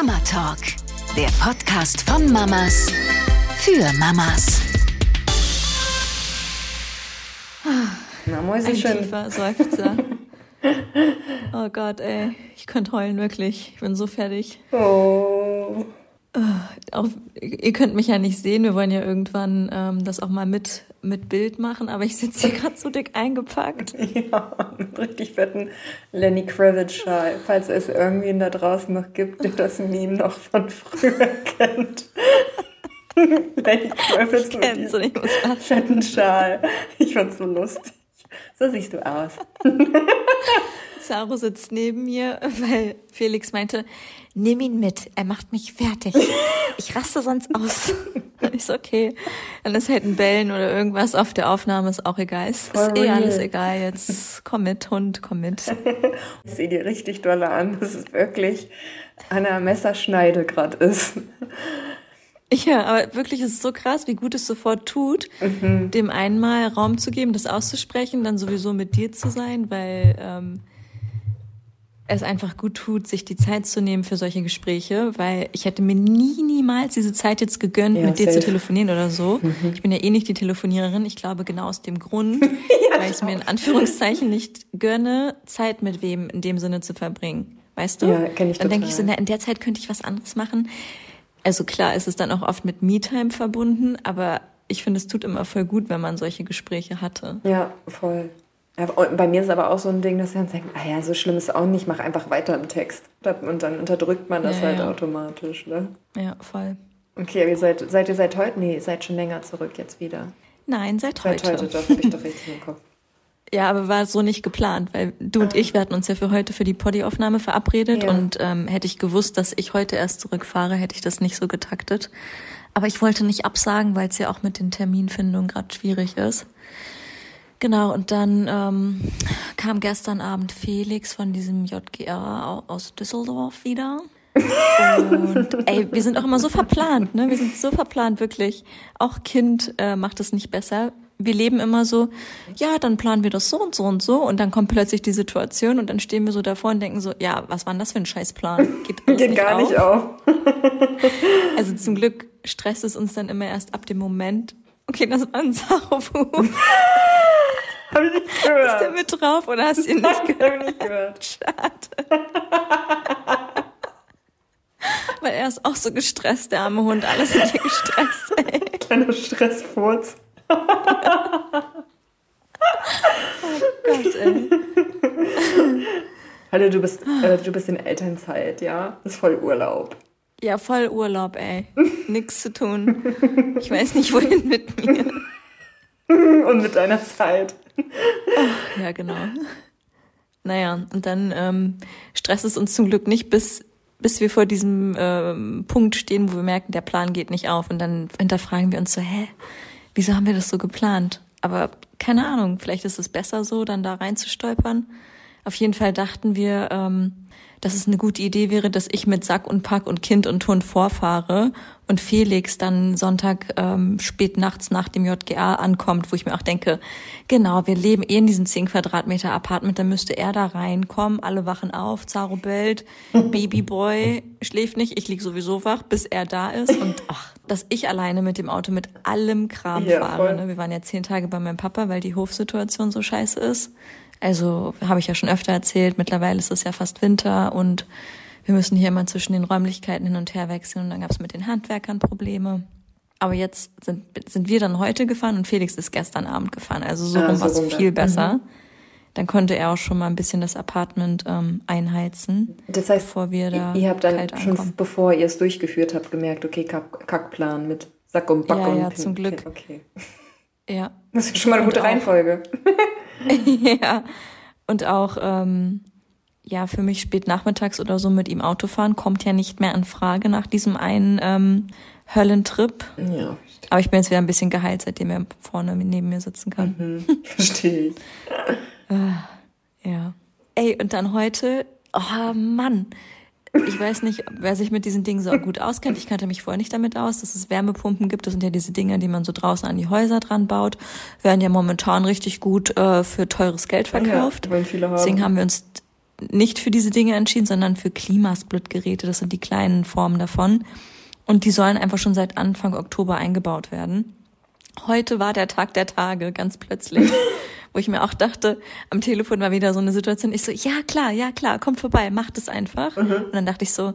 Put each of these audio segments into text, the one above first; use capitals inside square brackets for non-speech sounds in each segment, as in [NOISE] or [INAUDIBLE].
Mama Talk, der Podcast von Mamas für Mamas. Na, Ein Mäuschen. tiefer Seufzer. [LAUGHS] Oh Gott, ey. Ich könnte heulen, wirklich. Ich bin so fertig. Oh. Auch, ihr könnt mich ja nicht sehen. Wir wollen ja irgendwann ähm, das auch mal mit, mit Bild machen. Aber ich sitze hier gerade so dick eingepackt. [LAUGHS] Ja, mit richtig fetten Lenny Kravitz-Schal. Falls es irgendwen da draußen noch gibt, der das Meme noch von früher [LAUGHS] kennt. Lenny Kravitz mit diesem fetten Schal. Ich fand's so lustig. So siehst du aus. [LAUGHS] Zaro sitzt neben mir, weil Felix meinte, nimm ihn mit, er macht mich fertig. Ich raste sonst aus. Und ich so, okay. Dann ist halt ein Bellen oder irgendwas auf der Aufnahme, ist auch egal. Es Voll ist eh alles egal. Jetzt komm mit, Hund, komm mit. [LAUGHS] Ich sehe dir richtig doll an, dass es wirklich an einer Messerschneide gerade ist. [LAUGHS] Ja, aber wirklich ist es so krass, wie gut es sofort tut, dem einen mal Raum zu geben, das auszusprechen, dann sowieso mit dir zu sein, weil ähm, es einfach gut tut, sich die Zeit zu nehmen für solche Gespräche, weil ich hätte mir nie, niemals diese Zeit jetzt gegönnt, Ja, mit dir zu telefonieren oder so. Ich bin ja eh nicht die Telefoniererin. Ich glaube genau aus dem Grund, [LAUGHS] weil ich es mir in Anführungszeichen nicht gönne, Zeit mit wem in dem Sinne zu verbringen. Weißt du? Ja, kenn ich Dann denke ich so, na, in der Zeit könnte ich was anderes machen. Also klar, ist es dann auch oft mit Me-Time verbunden, aber ich finde, es tut immer voll gut, wenn man solche Gespräche hatte. Ja, voll. Ja, bei mir ist aber auch so ein Ding, dass wir uns denken, ah ja, so schlimm ist auch nicht, mach einfach weiter im Text. Und dann unterdrückt man das Ja, halt ja. automatisch, ne? Ja, voll. Okay, aber ihr seid, seid ihr seit heute? Nee, ihr seid schon länger zurück jetzt wieder. Nein, seit Seit heute. heute, das habe ich doch richtig [LAUGHS] im Kopf. Ja, aber war so nicht geplant, weil du und ich, wir hatten uns ja für heute für die Poddy-Aufnahme verabredet Ja. und ähm, hätte ich gewusst, dass ich heute erst zurückfahre, hätte ich das nicht so getaktet. Aber ich wollte nicht absagen, weil es ja auch mit den Terminfindungen gerade schwierig ist. Genau, und dann ähm, kam gestern Abend Felix von diesem JGR au- aus Düsseldorf wieder. Und [LAUGHS] ey, wir sind auch immer so verplant, ne? Wir sind so verplant, wirklich. Auch Kind äh, macht es nicht besser. Wir leben immer so, ja, dann planen wir das so und so und so und dann kommt plötzlich die Situation und dann stehen wir so davor und denken so, ja, was war denn das für ein Scheißplan? Geht, Geht nicht gar auf? nicht auf. Also zum Glück stresst es uns dann immer erst ab dem Moment. Okay, das war ein Sauerwurf. [LAUGHS] Hab ich nicht Ist der gehört. mit drauf oder hast du ihn nicht gehört? Hab ich nicht gehört. Schade. Weil er ist auch so gestresst, der arme Hund. Alles sind hier gestresst, ey. Kleiner Stressfurz. Gott, ey. Hallo, du bist, äh, du bist in Elternzeit, ja? Das ist voll Urlaub. Ja, voll Urlaub, ey. Nix zu tun. Ich weiß nicht, wohin mit mir. [LAUGHS] Und mit deiner Zeit. Ja, genau. Naja, und dann ähm, stresst es uns zum Glück nicht, bis, bis wir vor diesem ähm, Punkt stehen, wo wir merken, der Plan geht nicht auf. Und dann hinterfragen wir uns so, hä, wieso haben wir das so geplant? Aber keine Ahnung, vielleicht ist es besser so, dann da reinzustolpern. Auf jeden Fall dachten wir, ähm, dass es eine gute Idee wäre, dass ich mit Sack und Pack und Kind und Hund vorfahre und Felix dann Sonntag ähm, spät nachts nach dem JGA ankommt, wo ich mir auch denke, genau, wir leben eh in diesem 10 Quadratmeter Apartment, dann müsste er da reinkommen, alle wachen auf, Zaro bellt, Babyboy schläft nicht, ich lieg sowieso wach, bis er da ist und ach, dass ich alleine mit dem Auto mit allem Kram Ja, fahre. Ne? Wir waren ja zehn Tage bei meinem Papa, weil die Hofsituation so scheiße ist. Also habe ich ja schon öfter erzählt, mittlerweile ist es ja fast Winter und wir müssen hier immer zwischen den Räumlichkeiten hin und her wechseln und dann gab es mit den Handwerkern Probleme. Aber jetzt sind, sind wir dann heute gefahren und Felix ist gestern Abend gefahren. Also so Ah, rum so war es viel besser. Dann konnte er auch schon mal ein bisschen das Apartment ähm, einheizen, Das heißt, bevor wir da ihr habt dann kalt schon, ankommen. bevor ihr es durchgeführt habt, gemerkt, okay, Kack, Kackplan mit Sack und Back Ja, und ja, Pin- zum Glück. Okay. [LAUGHS] Ja, Das ist schon mal eine gute Reihenfolge. [LAUGHS] ja. Und auch, ähm, ja, für mich spät nachmittags oder so mit ihm Auto fahren kommt ja nicht mehr in Frage nach diesem einen ähm, Höllentrip. Ja, Aber ich bin jetzt wieder ein bisschen geheilt, seitdem er vorne neben mir sitzen kann. verstehe ich. [LAUGHS] Ja. Ey, und dann heute, oh Mann. Ich weiß nicht, wer sich mit diesen Dingen so gut auskennt. Ich kannte mich vorher nicht damit aus, dass es Wärmepumpen gibt. Das sind ja diese Dinge, die man so draußen an die Häuser dran baut. Werden ja momentan richtig gut äh, für teures Geld verkauft. Ja. Deswegen haben wir uns nicht für diese Dinge entschieden, sondern für Klimasplit-Geräte. Das sind die kleinen Formen davon. Und die sollen einfach schon seit Anfang Oktober eingebaut werden. Heute war der Tag der Tage, ganz plötzlich. [LAUGHS] wo ich mir auch dachte, am Telefon war wieder so eine Situation, ich so, ja klar, ja klar, kommt vorbei, macht es einfach. Mhm. Und dann dachte ich so,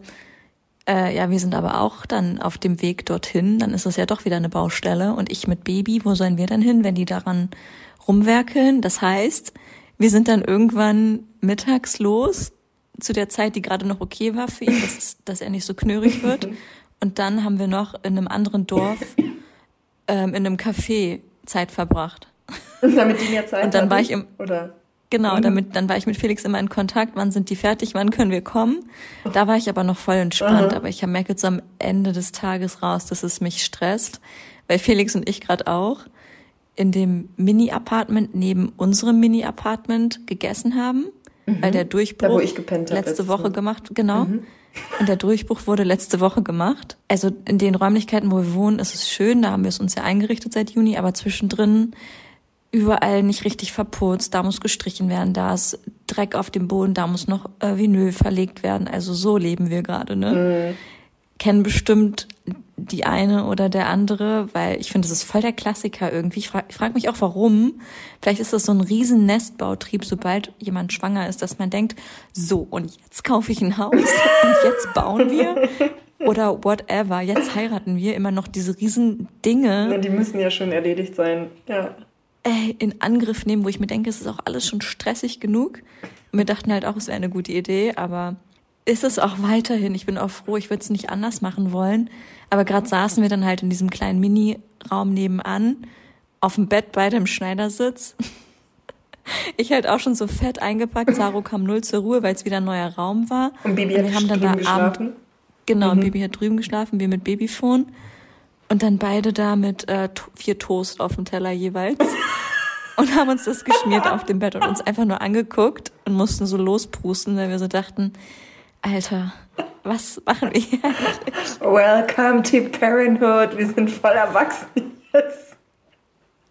äh, ja, wir sind aber auch dann auf dem Weg dorthin, dann ist es ja doch wieder eine Baustelle und ich mit Baby, wo sollen wir dann hin, wenn die daran rumwerkeln? Das heißt, wir sind dann irgendwann mittags los, zu der Zeit, die gerade noch okay war für ihn, dass, dass er nicht so knörig wird. [LAUGHS] Und dann haben wir noch in einem anderen Dorf, ähm, in einem Café Zeit verbracht. Damit die mehr Zeit Und dann war ich im, oder? Genau, Mhm. damit, dann war ich mit Felix immer in Kontakt, wann sind die fertig, wann können wir kommen. Da war ich aber noch voll entspannt, Aha. aber ich merke jetzt am Ende des Tages raus, dass es mich stresst, weil Felix und ich gerade auch in dem Mini-Apartment neben unserem Mini-Apartment gegessen haben, weil der Durchbruch Mhm. Da, letzte letztes Woche. Mhm. gemacht, genau. Und der Durchbruch wurde letzte Woche gemacht. Also in den Räumlichkeiten, wo wir wohnen, ist es schön, da haben wir es uns ja eingerichtet seit Juni, aber zwischendrin überall nicht richtig verputzt, da muss gestrichen werden, da ist Dreck auf dem Boden, da muss noch äh, Vinyl verlegt werden. Also so leben wir gerade, ne? Kennen bestimmt die eine oder der andere, weil ich finde, das ist voll der Klassiker irgendwie. Ich frage frag mich auch, warum. Vielleicht ist das so ein riesen Nestbautrieb, sobald jemand schwanger ist, dass man denkt, so, und jetzt kaufe ich ein Haus [LAUGHS] und jetzt bauen wir oder whatever, jetzt heiraten wir, immer noch diese riesen Dinge Ja, die müssen ja schon erledigt sein. Ja. äh, in Angriff nehmen, wo ich mir denke, es ist auch alles schon stressig genug. Und wir dachten halt auch, es wäre eine gute Idee, aber ist es auch weiterhin. Ich bin auch froh, ich würde es nicht anders machen wollen. Aber gerade saßen wir dann halt in diesem kleinen Mini-Raum nebenan, auf dem Bett beide im Schneidersitz. [LAUGHS] Ich halt auch schon so fett eingepackt. Saro kam null zur Ruhe, weil es wieder ein neuer Raum war. Und Bibi wir hat haben dann drüben da Abend, geschlafen. Genau, Baby hat drüben geschlafen, wir mit Babyphone. Und dann beide da mit äh, vier Toast auf dem Teller jeweils. [LAUGHS] und haben uns das geschmiert auf dem Bett und uns einfach nur angeguckt und mussten so losprusten, weil wir so dachten, Alter, was machen wir hier eigentlich? Welcome to Parenthood. Wir sind voll erwachsen jetzt.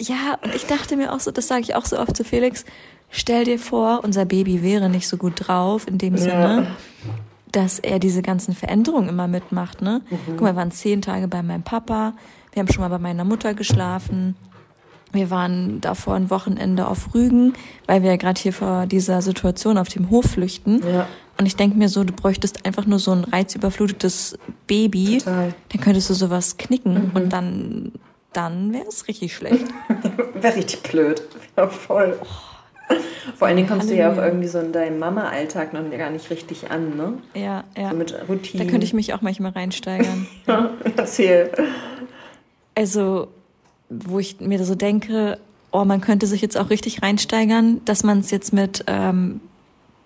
Ja, und ich dachte mir auch so, das sage ich auch so oft zu Felix, stell dir vor, unser Baby wäre nicht so gut drauf, in dem Sinne, dass er diese ganzen Veränderungen immer mitmacht. Ne? Guck mal, wir waren zehn Tage bei meinem Papa, wir haben schon mal bei meiner Mutter geschlafen. Wir waren davor ein Wochenende auf Rügen, weil wir ja gerade hier vor dieser Situation auf dem Hof flüchten. Ja. Und ich denke mir so, du bräuchtest einfach nur so ein reizüberflutetes Baby. Total. Mhm. Dann könntest du sowas knicken und dann, dann wäre es richtig schlecht. [LAUGHS] Wäre richtig blöd. Ja, voll. Vor allen Dingen kommst du ja auch Halleluja. irgendwie so in deinem Mama-Alltag noch gar nicht richtig an, ne? Ja, ja. So mit Da Routinen. könnte ich mich auch manchmal reinsteigern. [LAUGHS] Erzähl. Also, wo ich mir so denke, oh, man könnte sich jetzt auch richtig reinsteigern, dass man es jetzt mit ähm,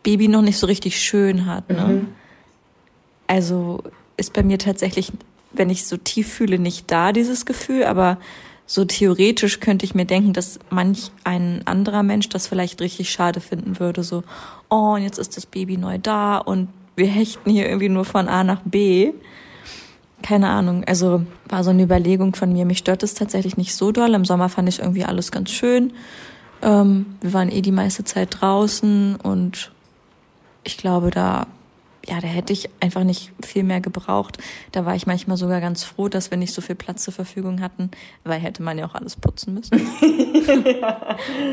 Baby noch nicht so richtig schön hat. Ne? Also ist bei mir tatsächlich, wenn ich so tief fühle, nicht da dieses Gefühl, aber so theoretisch könnte ich mir denken, dass manch ein anderer Mensch das vielleicht richtig schade finden würde. So, oh, und jetzt ist das Baby neu da und wir hechten hier irgendwie nur von A nach B. Keine Ahnung, also war so eine Überlegung von mir. Mich stört es tatsächlich nicht so doll. Im Sommer fand ich irgendwie alles ganz schön. Ähm, wir waren eh die meiste Zeit draußen und ich glaube, da, ja, da hätte ich einfach nicht viel mehr gebraucht. Da war ich manchmal sogar ganz froh, dass wir nicht so viel Platz zur Verfügung hatten, weil hätte man ja auch alles putzen müssen. [LAUGHS]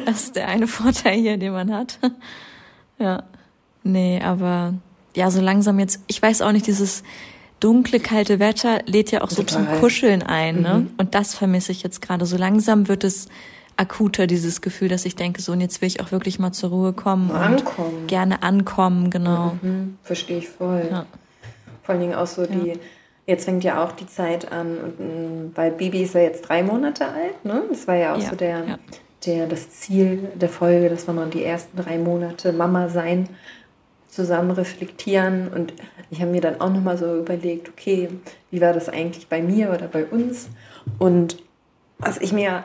Das ist der eine Vorteil hier, den man hat. Ja. Nee, aber ja, so langsam jetzt, ich weiß auch nicht, dieses dunkle, kalte Wetter lädt ja auch so zum Total. Kuscheln ein, ne? Und das vermisse ich jetzt gerade. So langsam wird es akuter, dieses Gefühl, dass ich denke, so, und jetzt will ich auch wirklich mal zur Ruhe kommen und Ankommen. gerne ankommen, genau. Hm, verstehe ich voll. Ja. Vor allen Dingen auch so die, jetzt fängt ja auch die Zeit an, und, mm, weil Bibi ist ja jetzt drei Monate alt, ne? Das war ja auch Ja, so der, ja. der, das Ziel der Folge, dass wir noch die ersten drei Monate Mama sein, zusammen reflektieren. Und ich habe mir dann auch nochmal so überlegt, okay, wie war das eigentlich bei mir oder bei uns? Und was ich mir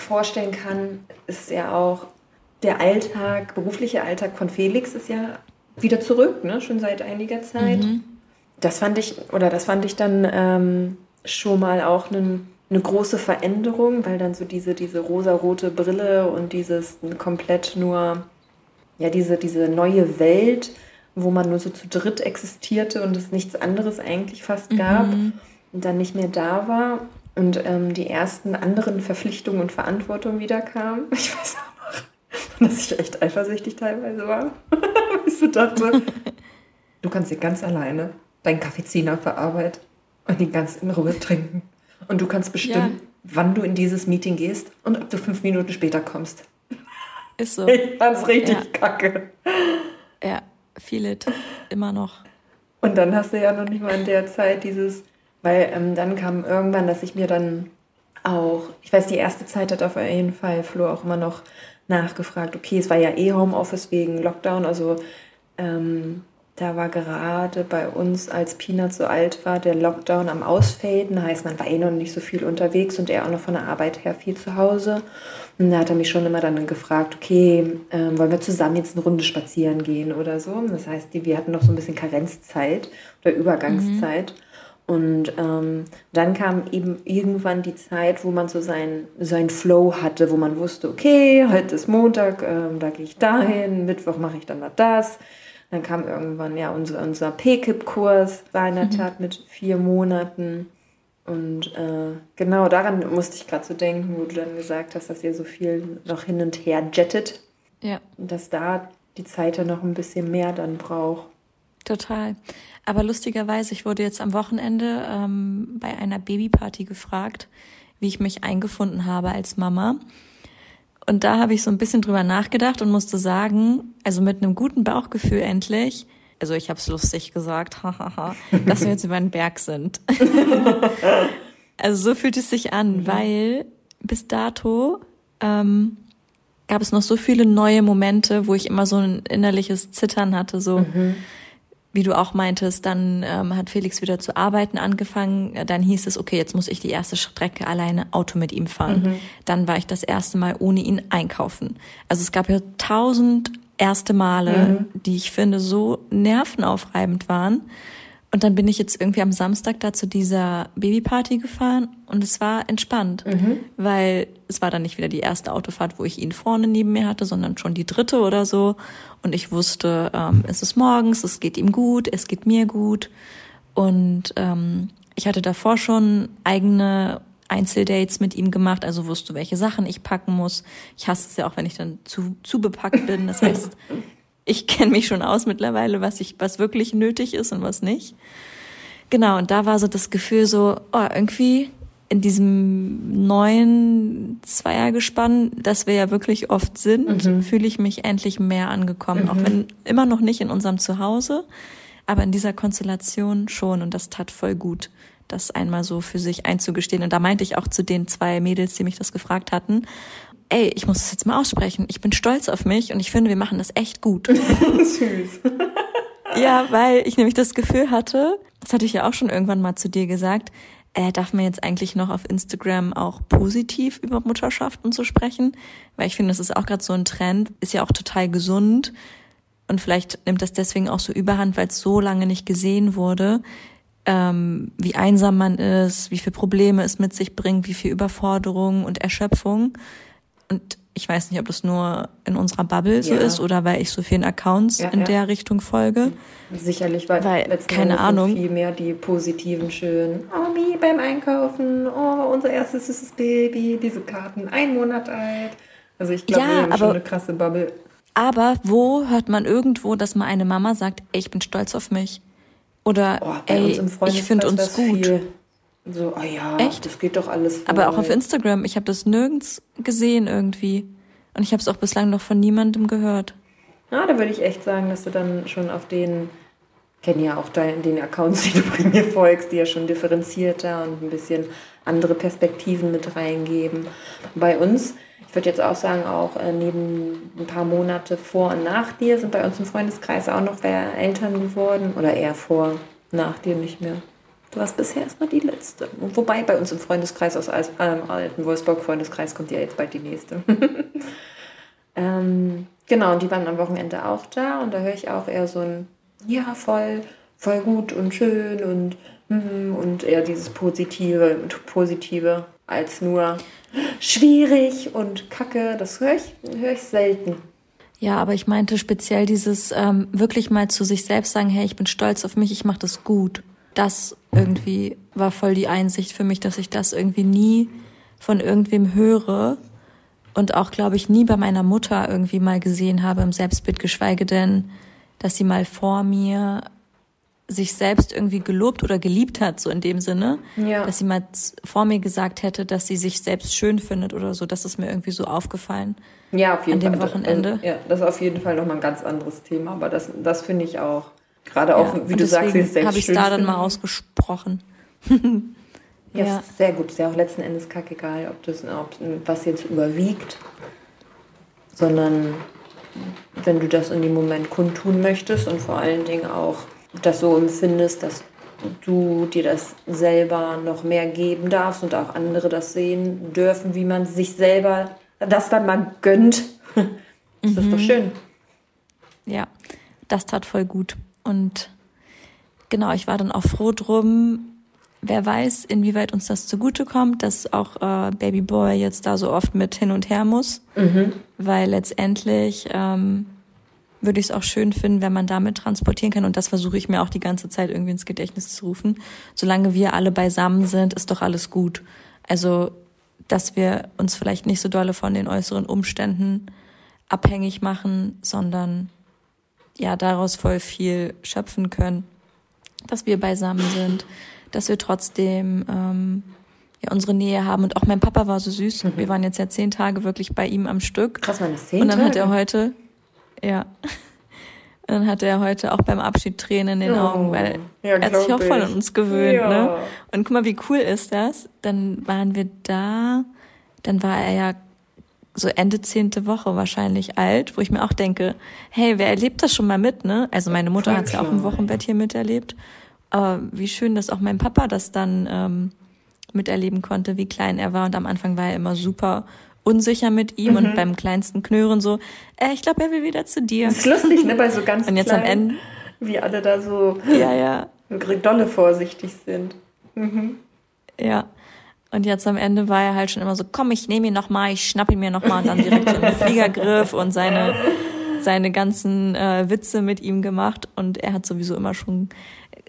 vorstellen kann, ist ja auch der Alltag, berufliche Alltag von Felix ist ja wieder zurück, ne? schon seit einiger Zeit. Das fand ich, oder das fand ich dann ähm, schon mal auch eine eine große Veränderung, weil dann so diese, diese rosarote Brille und dieses komplett nur, ja, diese, diese neue Welt wo man nur so zu dritt existierte und es nichts anderes eigentlich fast gab Mhm. und dann nicht mehr da war und ähm, die ersten anderen Verpflichtungen und Verantwortungen wieder kamen. [LAUGHS] Ich weiß auch noch, dass ich echt eifersüchtig teilweise war. [LAUGHS] Ich so dachte, [LAUGHS] du kannst dir ganz alleine deinen Kaffeeziner verarbeiten und ihn ganz in Ruhe trinken. Und du kannst bestimmen, wann du in dieses Meeting gehst und ob du fünf Minuten später kommst. Ist so. Ich fand's richtig Ja. kacke. Ja, feel it. Immer noch. Und dann hast du ja noch nicht mal in der Zeit dieses, weil ähm, dann kam irgendwann, dass ich mir dann auch, ich weiß, die erste Zeit hat auf jeden Fall Flo auch immer noch nachgefragt, okay, es war ja eh Homeoffice wegen Lockdown, also ähm, da war gerade bei uns, als Peanut so alt war, der Lockdown am Ausfaden, heißt, man war eh noch nicht so viel unterwegs und er auch noch von der Arbeit her viel zu Hause. Und da hat er mich schon immer dann gefragt, okay, ähm, wollen wir zusammen jetzt eine Runde spazieren gehen oder so. Das heißt, die, wir hatten noch so ein bisschen Karenzzeit oder Übergangszeit. Und ähm, dann kam eben irgendwann die Zeit, wo man so seinen sein Flow hatte, wo man wusste, okay, heute ist Montag, ähm, da gehe ich dahin, Mittwoch mache ich dann mal das. Dann kam irgendwann ja unser, unser PKIP-Kurs, war in der Tat mit vier Monaten. Und äh, genau daran musste ich gerade so denken, wo du dann gesagt hast, dass ihr so viel noch hin und her jettet. Ja, Und dass da die Zeit ja noch ein bisschen mehr dann braucht. Total. Aber lustigerweise, ich wurde jetzt am Wochenende ähm, bei einer Babyparty gefragt, wie ich mich eingefunden habe als Mama. Und da habe ich so ein bisschen drüber nachgedacht und musste sagen, also mit einem guten Bauchgefühl endlich, also ich habe es lustig gesagt, [LAUGHS] hahaha, dass wir jetzt über den Berg sind. [LAUGHS] also so fühlt es sich an, weil bis dato ähm, gab es noch so viele neue Momente, wo ich immer so ein innerliches Zittern hatte, so wie du auch meintest, dann ähm, hat Felix wieder zu arbeiten angefangen. Dann hieß es, okay, jetzt muss ich die erste Strecke alleine Auto mit ihm fahren. Dann war ich das erste Mal ohne ihn einkaufen. Also es gab ja tausend erste Male, die ich finde so nervenaufreibend waren. Und dann bin ich jetzt irgendwie am Samstag da zu dieser Babyparty gefahren und es war entspannt, weil es war dann nicht wieder die erste Autofahrt, wo ich ihn vorne neben mir hatte, sondern schon die dritte oder so. Und ich wusste, ähm, es ist morgens, es geht ihm gut, es geht mir gut. Und ähm, ich hatte davor schon eigene Einzeldates mit ihm gemacht, also wusste, welche Sachen ich packen muss. Ich hasse es ja auch, wenn ich dann zu, zu bepackt bin. Das [LAUGHS] heißt, ich kenne mich schon aus mittlerweile, was ich, was wirklich nötig ist und was nicht. Genau, und da war so das Gefühl so, oh, irgendwie in diesem neuen Zweiergespann, das wir ja wirklich oft sind, fühle ich mich endlich mehr angekommen. Auch wenn immer noch nicht in unserem Zuhause, aber in dieser Konstellation schon. Und das tat voll gut, das einmal so für sich einzugestehen. Und da meinte ich auch zu den zwei Mädels, die mich das gefragt hatten, ey, ich muss das jetzt mal aussprechen. Ich bin stolz auf mich und ich finde, wir machen das echt gut. [LAUGHS] Süß. [LAUGHS] Ja, weil ich nämlich das Gefühl hatte, das hatte ich ja auch schon irgendwann mal zu dir gesagt, äh, darf man jetzt eigentlich noch auf Instagram auch positiv über Mutterschaft und so sprechen? Weil ich finde, das ist auch gerade so ein Trend, ist ja auch total gesund. Und vielleicht nimmt das deswegen auch so überhand, weil es so lange nicht gesehen wurde, ähm, wie einsam man ist, wie viele Probleme es mit sich bringt, wie viel Überforderung und Erschöpfung. Und ich weiß nicht, ob das nur in unserer Bubble so Ja. ist oder weil ich so vielen Accounts Ja, in ja. der Richtung folge. Sicherlich, weil, Weil, keine Ahnung. viel mehr die positiven, schönen, oh, Mi beim Einkaufen, oh, unser erstes süßes Baby, diese Karten, ein Monat alt. Also ich glaube, Ja, wir haben schon aber- eine krasse Bubble. Aber wo hört man irgendwo, dass mal eine Mama sagt, ey, ich bin stolz auf mich? Oder Oh, ey, ich finde uns gut. Viel. So, ah ja, Echt? das geht doch alles. Aber auch auf Instagram, ich habe das nirgends gesehen irgendwie. Und ich habe es auch bislang noch von niemandem gehört. Ja, da würde ich echt sagen, dass du dann schon auf den, kenne ja auch dein, den Accounts, [LAUGHS] die du bei mir folgst, die ja schon differenzierter und ein bisschen andere Perspektiven mit reingeben. Bei uns, ich würde jetzt auch sagen, auch äh, neben ein paar Monate vor und nach dir sind bei uns im Freundeskreis auch noch wer Eltern geworden oder eher vor, nach dir nicht mehr. Du warst bisher erstmal die letzte. Wobei bei uns im Freundeskreis aus ähm, alten Wolfsburg-Freundeskreis kommt ja jetzt bald die nächste. [LAUGHS] Ähm, genau, und die waren am Wochenende auch da und da höre ich auch eher so ein, ja, voll, voll gut und schön und, mhm, und eher dieses Positive, Positive als nur schwierig und kacke. Das höre ich, höre ich selten. Ja, aber ich meinte speziell dieses ähm, wirklich mal zu sich selbst sagen, hey, ich bin stolz auf mich, ich mache das gut. Das irgendwie war voll die Einsicht für mich, dass ich das irgendwie nie von irgendwem höre und auch, glaube ich, nie bei meiner Mutter irgendwie mal gesehen habe im Selbstbild, geschweige denn, dass sie mal vor mir sich selbst irgendwie gelobt oder geliebt hat, so in dem Sinne, ja. dass sie mal vor mir gesagt hätte, dass sie sich selbst schön findet oder so. Das ist mir irgendwie so aufgefallen. Ja, auf jeden an Fall. Dem Wochenende. Also, ja, das ist auf jeden Fall nochmal ein ganz anderes Thema, aber das, das finde ich auch. Gerade auch, ja, wie du sagst, ist selbst habe ich da dann mal ausgesprochen. ja, ja. sehr gut. Ist ja auch letzten Endes kackegal, ob das, ob was jetzt überwiegt, sondern wenn du das in dem Moment kundtun möchtest und vor allen Dingen auch das so empfindest, dass du dir das selber noch mehr geben darfst und auch andere das sehen dürfen, wie man sich selber das dann mal gönnt. [LAUGHS] das mhm. ist doch schön. Ja, das tat voll gut. Und genau, ich war dann auch froh drum. Wer weiß, inwieweit uns das zugutekommt, dass auch äh, Baby Boy jetzt da so oft mit hin und her muss. Mhm. Weil letztendlich ähm, würde ich es auch schön finden, wenn man damit transportieren kann. Und das versuche ich mir auch die ganze Zeit irgendwie ins Gedächtnis zu rufen. Solange wir alle beisammen sind, ist doch alles gut. Also, dass wir uns vielleicht nicht so dolle von den äußeren Umständen abhängig machen, sondern ja, daraus voll viel schöpfen können. Dass wir beisammen sind, dass wir trotzdem ähm, ja, unsere Nähe haben. Und auch mein Papa war so süß. Mhm. Wir waren jetzt ja zehn Tage wirklich bei ihm am Stück. Krass, ist zehn Und dann Tage. hat er heute, ja. [LAUGHS] Dann hatte er heute auch beim Abschied Tränen in den oh, Augen, weil ja, er hat sich auch voll an uns gewöhnt. Ja. Ne? Und guck mal, wie cool ist das? Dann waren wir da, dann war er ja so Ende zehnte Woche wahrscheinlich alt, wo ich mir auch denke, hey, wer erlebt das schon mal mit, ne? Also meine Mutter hat es ja auch im Wochenbett hier miterlebt. Aber wie schön, dass auch mein Papa das dann ähm, miterleben konnte, wie klein er war. Und am Anfang war er immer super unsicher mit ihm mhm. und beim kleinsten Knören so, äh, ich glaube, er will wieder zu dir. Das ist lustig, ne, bei so ganz [LAUGHS] Und jetzt klein, am Ende wie alle da so ja, ja. dolle vorsichtig sind. Mhm. Ja. Und jetzt am Ende war er halt schon immer so, komm, ich nehme ihn noch mal, ich schnapp ihn mir noch mal und dann direkt so einen [LAUGHS] Fliegergriff und seine seine ganzen äh, Witze mit ihm gemacht und er hat sowieso immer schon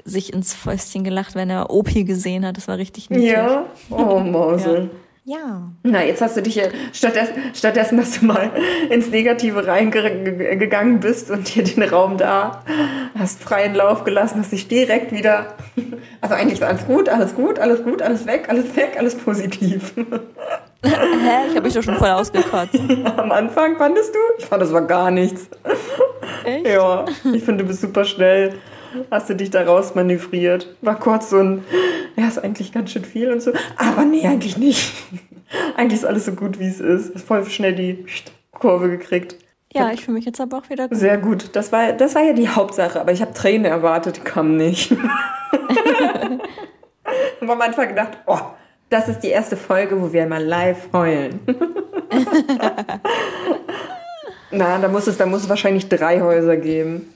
sich ins Fäustchen gelacht, wenn er Opi gesehen hat. Das war richtig niedlich. Ja, oh Mausel. ja. Ja. Na, jetzt hast du dich ja stattdessen, stattdessen, dass du mal ins Negative reingegangen bist und dir den Raum da hast freien Lauf gelassen, hast dich direkt wieder, also eigentlich war alles gut, alles gut, alles gut, alles weg, alles weg, alles positiv. [LAUGHS] Hä? Ich habe mich doch schon voll ausgekotzt. Am Anfang fandest du? Ich fand, das war gar nichts. Echt? Ja, ich finde, du bist super schnell hast du dich da raus manövriert. War kurz so ein, ja, ist eigentlich ganz schön viel und so. Aber nee, eigentlich nicht. [LAUGHS] eigentlich ist alles so gut, wie es ist. Ist voll schnell die Kurve gekriegt. Ja, ich fühle mich jetzt aber auch wieder gut. Sehr gut. Das war, das war ja die Hauptsache. Aber ich habe Tränen erwartet, die kamen nicht. [LAUGHS] ich habe am Anfang gedacht, oh, das ist die erste Folge, wo wir mal live heulen. [LAUGHS] Na, da muss es, da muss es wahrscheinlich drei Häuser geben.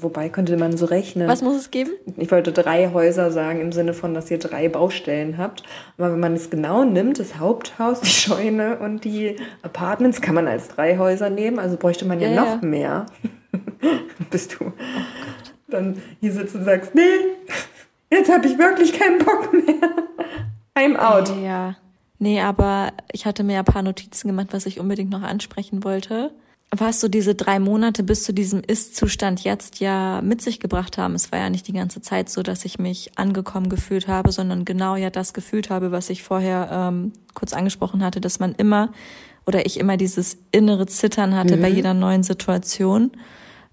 Wobei könnte man so rechnen. Was muss es geben? Ich wollte drei Häuser sagen, im Sinne von, dass ihr drei Baustellen habt. Aber wenn man es genau nimmt, das Haupthaus, die Scheune und die Apartments, kann man als drei Häuser nehmen. Also bräuchte man ja, ja noch ja. mehr. [LAUGHS] Bist du. Oh dann hier sitzt und sagst, nee, jetzt habe ich wirklich keinen Bock mehr. I'm out. Ja. Nee, aber ich hatte mir ein paar Notizen gemacht, was ich unbedingt noch ansprechen wollte was so diese drei Monate bis zu diesem Ist-Zustand jetzt ja mit sich gebracht haben. Es war ja nicht die ganze Zeit so, dass ich mich angekommen gefühlt habe, sondern genau ja das gefühlt habe, was ich vorher ähm, kurz angesprochen hatte, dass man immer oder ich immer dieses innere Zittern hatte mhm. bei jeder neuen Situation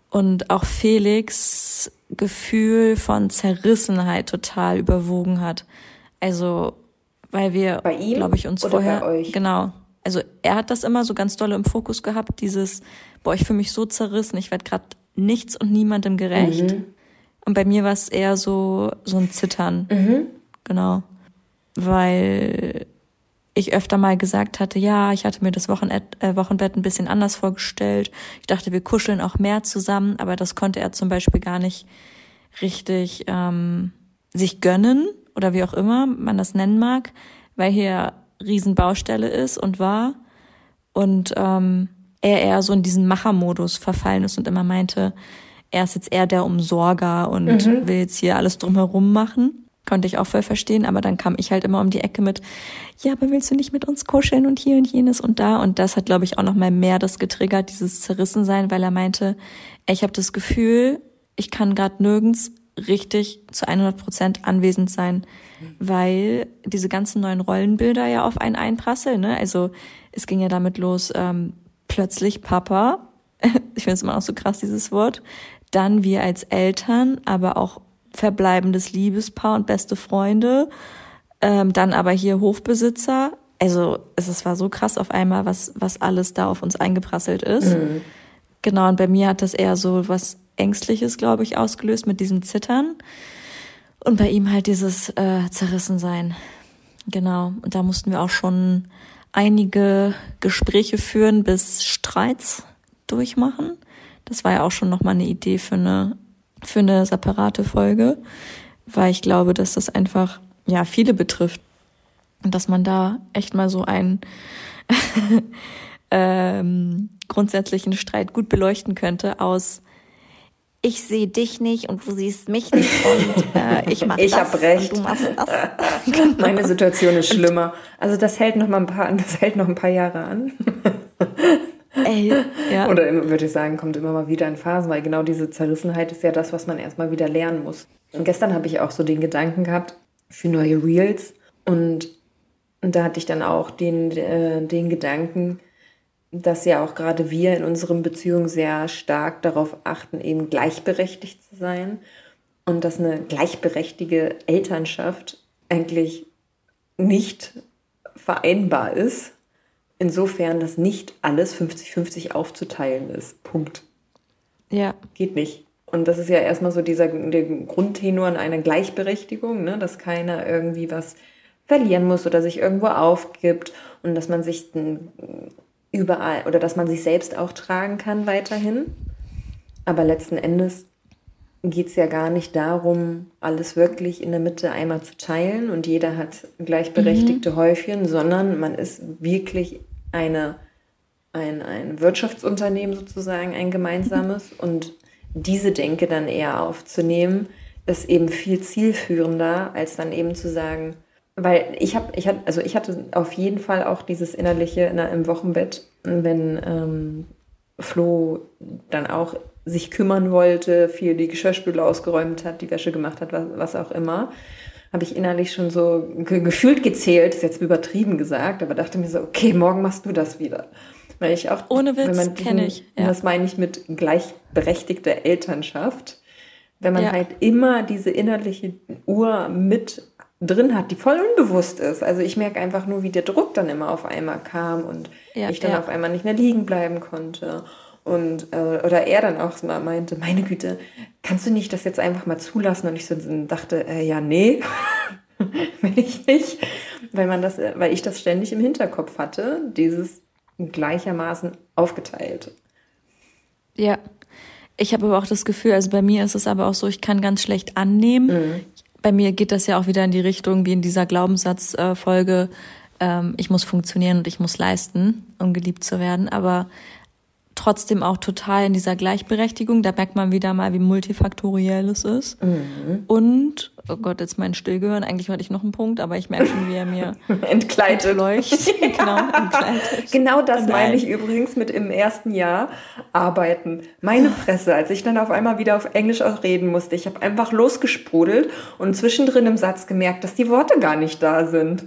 und auch Felix Gefühl von Zerrissenheit total überwogen hat. Also weil wir, glaube ich, uns vorher genau also er hat das immer so ganz doll im Fokus gehabt, dieses, boah, ich fühle mich so zerrissen, ich werde gerade nichts und niemandem gerecht. Mhm. Und bei mir war es eher so, so ein Zittern. Mhm. Genau. Weil ich öfter mal gesagt hatte, ja, ich hatte mir das Wochenbett, äh, Wochenbett ein bisschen anders vorgestellt. Ich dachte, wir kuscheln auch mehr zusammen, aber das konnte er zum Beispiel gar nicht richtig ähm, sich gönnen oder wie auch immer man das nennen mag, weil hier Riesenbaustelle ist und war. Und ähm, er eher so in diesen Machermodus verfallen ist und immer meinte, er ist jetzt eher der Umsorger und mhm. will jetzt hier alles drumherum machen. Konnte ich auch voll verstehen, aber dann kam ich halt immer um die Ecke mit, ja, aber willst du nicht mit uns kuscheln und hier und jenes und da? Und das hat, glaube ich, auch noch mal mehr das getriggert, dieses Zerrissensein, weil er meinte, ich habe das Gefühl, ich kann gerade nirgends richtig zu 100 Prozent anwesend sein, weil diese ganzen neuen Rollenbilder ja auf einen einprasseln. Ne? Also es ging ja damit los, ähm, plötzlich Papa, [LAUGHS] ich finde es immer auch so krass, dieses Wort, dann wir als Eltern, aber auch verbleibendes Liebespaar und beste Freunde, ähm, dann aber hier Hofbesitzer. Also es, es war so krass auf einmal, was, was alles da auf uns eingeprasselt ist. Mhm. Genau, und bei mir hat das eher so was Ängstliches, glaube ich, ausgelöst mit diesem Zittern. Und bei ihm halt dieses äh, Zerrissensein. Genau. Und da mussten wir auch schon einige Gespräche führen bis Streits durchmachen. Das war ja auch schon nochmal eine Idee für eine, für eine separate Folge, weil ich glaube, dass das einfach, ja, viele betrifft. Und dass man da echt mal so einen [LAUGHS] ähm, grundsätzlichen Streit gut beleuchten könnte aus ich sehe dich nicht und du siehst mich nicht und [LAUGHS] äh, ich mache das hab recht. und du machst das. [LAUGHS] Meine Situation ist schlimmer. Also das hält noch mal ein paar, das hält noch ein paar Jahre an. [LAUGHS] Ey, ja. Oder würde ich sagen, kommt immer mal wieder in Phasen, weil genau diese Zerrissenheit ist ja das, was man erstmal wieder lernen muss. Und gestern habe ich auch so den Gedanken gehabt für neue Reels und, und da hatte ich dann auch den, äh, den Gedanken, dass ja auch gerade wir in unseren Beziehungen sehr stark darauf achten, eben gleichberechtigt zu sein und dass eine gleichberechtigte Elternschaft eigentlich nicht vereinbar ist, insofern, dass nicht alles 50-50 aufzuteilen ist. Punkt. Ja. Geht nicht. Und das ist ja erstmal so dieser der Grundtenor in einer Gleichberechtigung, ne? dass keiner irgendwie was verlieren muss oder sich irgendwo aufgibt und dass man sich überall oder dass man sich selbst auch tragen kann weiterhin. Aber letzten Endes geht es ja gar nicht darum, alles wirklich in der Mitte einmal zu teilen und jeder hat gleichberechtigte mhm. Häufchen, sondern man ist wirklich eine, ein, ein Wirtschaftsunternehmen sozusagen, ein gemeinsames. Und diese Denke dann eher aufzunehmen, ist eben viel zielführender, als dann eben zu sagen, weil ich habe, ich hatte, also ich hatte auf jeden Fall auch dieses innerliche in, im Wochenbett, wenn ähm, Flo dann auch sich kümmern wollte, viel die Geschirrspüle ausgeräumt hat, die Wäsche gemacht hat, was, was auch immer, habe ich innerlich schon so ge gefühlt gezählt, ist jetzt übertrieben gesagt, aber dachte mir so, okay, morgen machst du das wieder. Weil ich auch, ohne Witz kenne ich. Ja. Das meine ich mit gleichberechtigter Elternschaft. Wenn man ja. halt immer diese innerliche Uhr mit drin hat, die voll unbewusst ist. Also ich merke einfach nur, wie der Druck dann immer auf einmal kam und ja, ich dann ja. auf einmal nicht mehr liegen bleiben konnte. Und äh, oder er dann auch mal meinte, meine Güte, kannst du nicht das jetzt einfach mal zulassen? Und ich so dachte, äh, ja, nee, [LAUGHS] will ich nicht. Weil man das, weil ich das ständig im Hinterkopf hatte, dieses gleichermaßen aufgeteilt. Ja. Ich habe aber auch das Gefühl, also bei mir ist es aber auch so, ich kann ganz schlecht annehmen. Mhm bei mir geht das ja auch wieder in die Richtung wie in dieser Glaubenssatzfolge, ähm, ich muss funktionieren und ich muss leisten, um geliebt zu werden, aber trotzdem auch total in dieser Gleichberechtigung. Da merkt man wieder mal, wie multifaktoriell es ist. Mhm. Und, oh Gott, jetzt mein Stillgehören. Eigentlich hatte ich noch einen Punkt, aber ich merke schon, wie er mir entkleidet. Leuchtet. Ja. Genau, entkleidet. Genau das Nein. meine ich übrigens mit im ersten Jahr arbeiten. Meine Fresse, als ich dann auf einmal wieder auf Englisch auch reden musste. Ich habe einfach losgesprudelt und zwischendrin im Satz gemerkt, dass die Worte gar nicht da sind.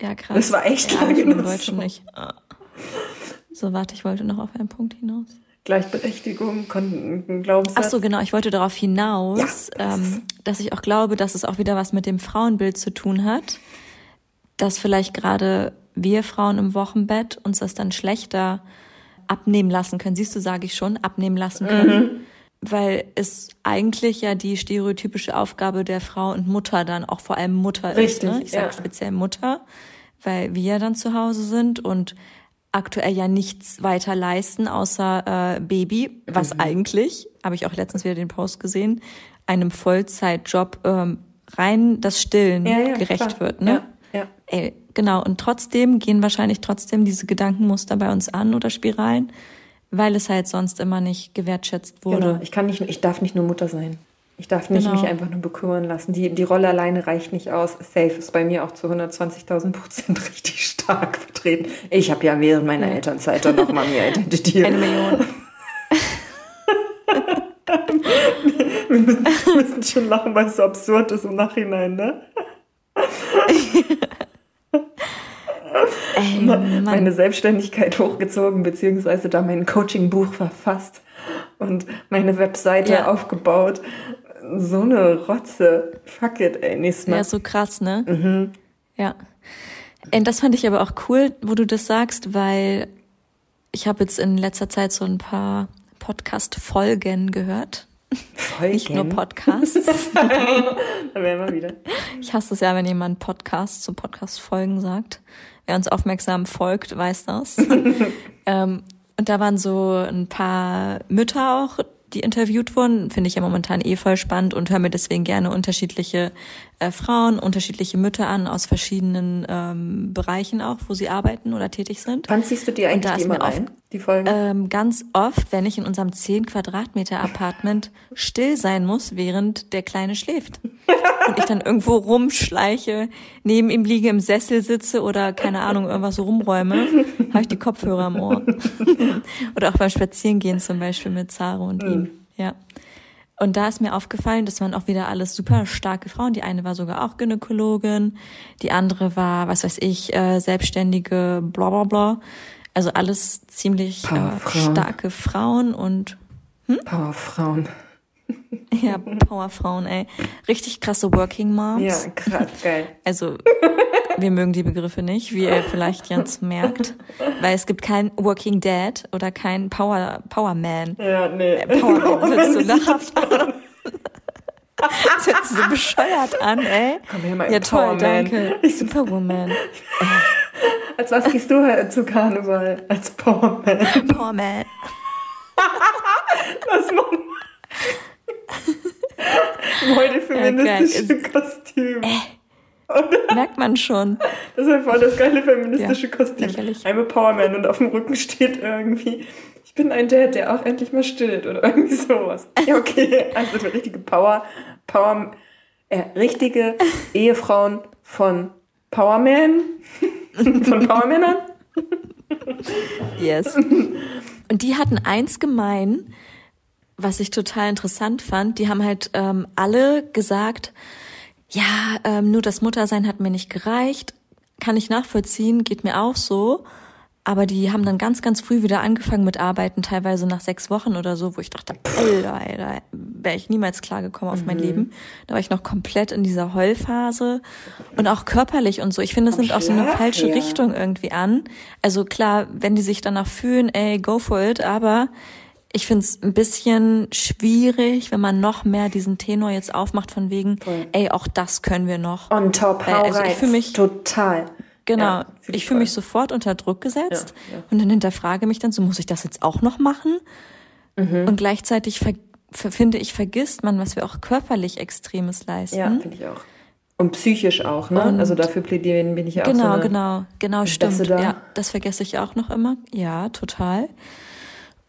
Ja, krass. Das war echt ja, lange im Deutschen nicht. So, warte, ich wollte noch auf einen Punkt hinaus. Gleichberechtigung, Glaubenssatz. Ach so, genau. Ich wollte darauf hinaus, ja. ähm, dass ich auch glaube, dass es auch wieder was mit dem Frauenbild zu tun hat, dass vielleicht gerade wir Frauen im Wochenbett uns das dann schlechter abnehmen lassen können. Siehst du, sage ich schon, abnehmen lassen können. Mhm. Weil es eigentlich ja die stereotypische Aufgabe der Frau und Mutter dann auch vor allem Mutter Richtig, ist. Ne? Ich sage ja. speziell Mutter, weil wir ja dann zu Hause sind und aktuell ja nichts weiter leisten außer äh, Baby, was mhm. eigentlich, habe ich auch letztens wieder den Post gesehen, einem Vollzeitjob ähm, rein das Stillen ja, ja, gerecht klar. wird. Ne? Ja, ja. Ey, genau. Und trotzdem gehen wahrscheinlich trotzdem diese Gedankenmuster bei uns an oder Spiralen. weil es halt sonst immer nicht gewertschätzt wurde. Genau. Ich kann nicht, ich darf nicht nur Mutter sein. Ich darf nicht Genau. mich einfach nur bekümmern lassen. Die, die Rolle alleine reicht nicht aus. Safe ist bei mir auch zu 120.000 Prozent [LAUGHS] richtig stark vertreten. Ich habe ja während meiner Elternzeit dann noch mal mir [LAUGHS] Identity. Eine Million. [LAUGHS] Wir müssen, müssen schon lachen, weil es so absurd ist im Nachhinein, ne? Ey. Meine Selbstständigkeit hochgezogen, beziehungsweise da mein Coaching-Buch verfasst und meine Webseite Ja. aufgebaut. So eine Rotze. Fuck it, ey. Nächstes Mal. Ja, so krass, ne? Ja. Und das fand ich aber auch cool, wo du das sagst, weil ich habe jetzt in letzter Zeit so ein paar Podcast-Folgen gehört. Nicht nur Folgen. Podcasts. [LAUGHS] Da wären wir wieder. Ich hasse es ja, wenn jemand Podcast zu Podcast-Folgen sagt. Wer uns aufmerksam folgt, weiß das. [LAUGHS] ähm, und da waren so ein paar Mütter auch, die interviewt wurden. Finde ich ja momentan eh voll spannend und höre mir deswegen gerne unterschiedliche äh, Frauen, unterschiedliche Mütter an aus verschiedenen ähm, Bereichen auch, wo sie arbeiten oder tätig sind. Wann ziehst du die eigentlich ist immer auf- rein, die Folgen? Ähm, ganz oft, wenn ich in unserem 10 Quadratmeter Apartment still sein muss, während der Kleine schläft. Und ich dann irgendwo rumschleiche, neben ihm liege, im Sessel sitze oder keine Ahnung, irgendwas so rumräume, habe ich die Kopfhörer im Ohr. [LAUGHS] oder auch beim Spazierengehen zum Beispiel mit Zaro und ihm. Ja. Und da ist mir aufgefallen, das waren auch wieder alles super starke Frauen. Die eine war sogar auch Gynäkologin, die andere war, was weiß ich, äh, selbstständige, bla bla bla. Also alles ziemlich äh, starke Frauen und Powerfrauen. [LAUGHS] ja, Powerfrauen, ey. Richtig krasse Working Moms. Ja, krass, geil. Also, [LAUGHS] wir mögen die Begriffe nicht, wie ihr vielleicht jetzt [LAUGHS] merkt. Weil es gibt kein Working Dad oder kein Power, Power Man. Ja, nee. Power Man, das hört sich so lachhaft an. Das hört sich so bescheuert an, ey. Komm her mal Ja, toll, Power Man. danke. Superwoman. [LAUGHS] Als was gehst du halt zu Karneval? Als Powerman. Power Man. Was man. [LAUGHS] Heute feministische geil. Kostüm. Merkt man schon. Das ist ja voll das geile feministische Ja, Kostüm. lächerlich. I'm a Powerman und auf dem Rücken steht irgendwie, ich bin ein Dad, der auch endlich mal stillt oder irgendwie sowas. Ja, okay. Also eine richtige Power, Power, äh, richtige Ehefrauen von Powerman, [LAUGHS] von Powermännern. Yes. Und die hatten eins gemein, was ich total interessant fand. Die haben halt ähm, alle gesagt, ja, ähm, nur das Muttersein hat mir nicht gereicht. Kann ich nachvollziehen, geht mir auch so. Aber die haben dann ganz, ganz früh wieder angefangen mit Arbeiten, teilweise nach sechs Wochen oder so, wo ich dachte, Alter, Alter, wäre ich niemals klargekommen auf mein Leben. Da war ich noch komplett in dieser Heulphase und auch körperlich und so. Ich finde, das nimmt auch so eine falsche her. Richtung irgendwie an. Also klar, wenn die sich danach fühlen, ey, go for it, aber ich finde es ein bisschen schwierig, wenn man noch mehr diesen Tenor jetzt aufmacht von wegen, Voll. ey, auch das können wir noch. On top, Weil, hau also ich rein. fühl mich- Total. Genau. Ja, fühl ich fühle mich sofort unter Druck gesetzt Ja, ja. und dann hinterfrage mich dann so, muss ich das jetzt auch noch machen? Mhm. Und gleichzeitig finde ich, vergisst man, was wir auch körperlich Extremes leisten. Ja, finde ich auch. Und psychisch auch, ne? Und- also dafür plädieren bin ich ja auch Genau, so genau, genau, stimmt. da. Ja, das vergesse ich auch noch immer. Ja, total.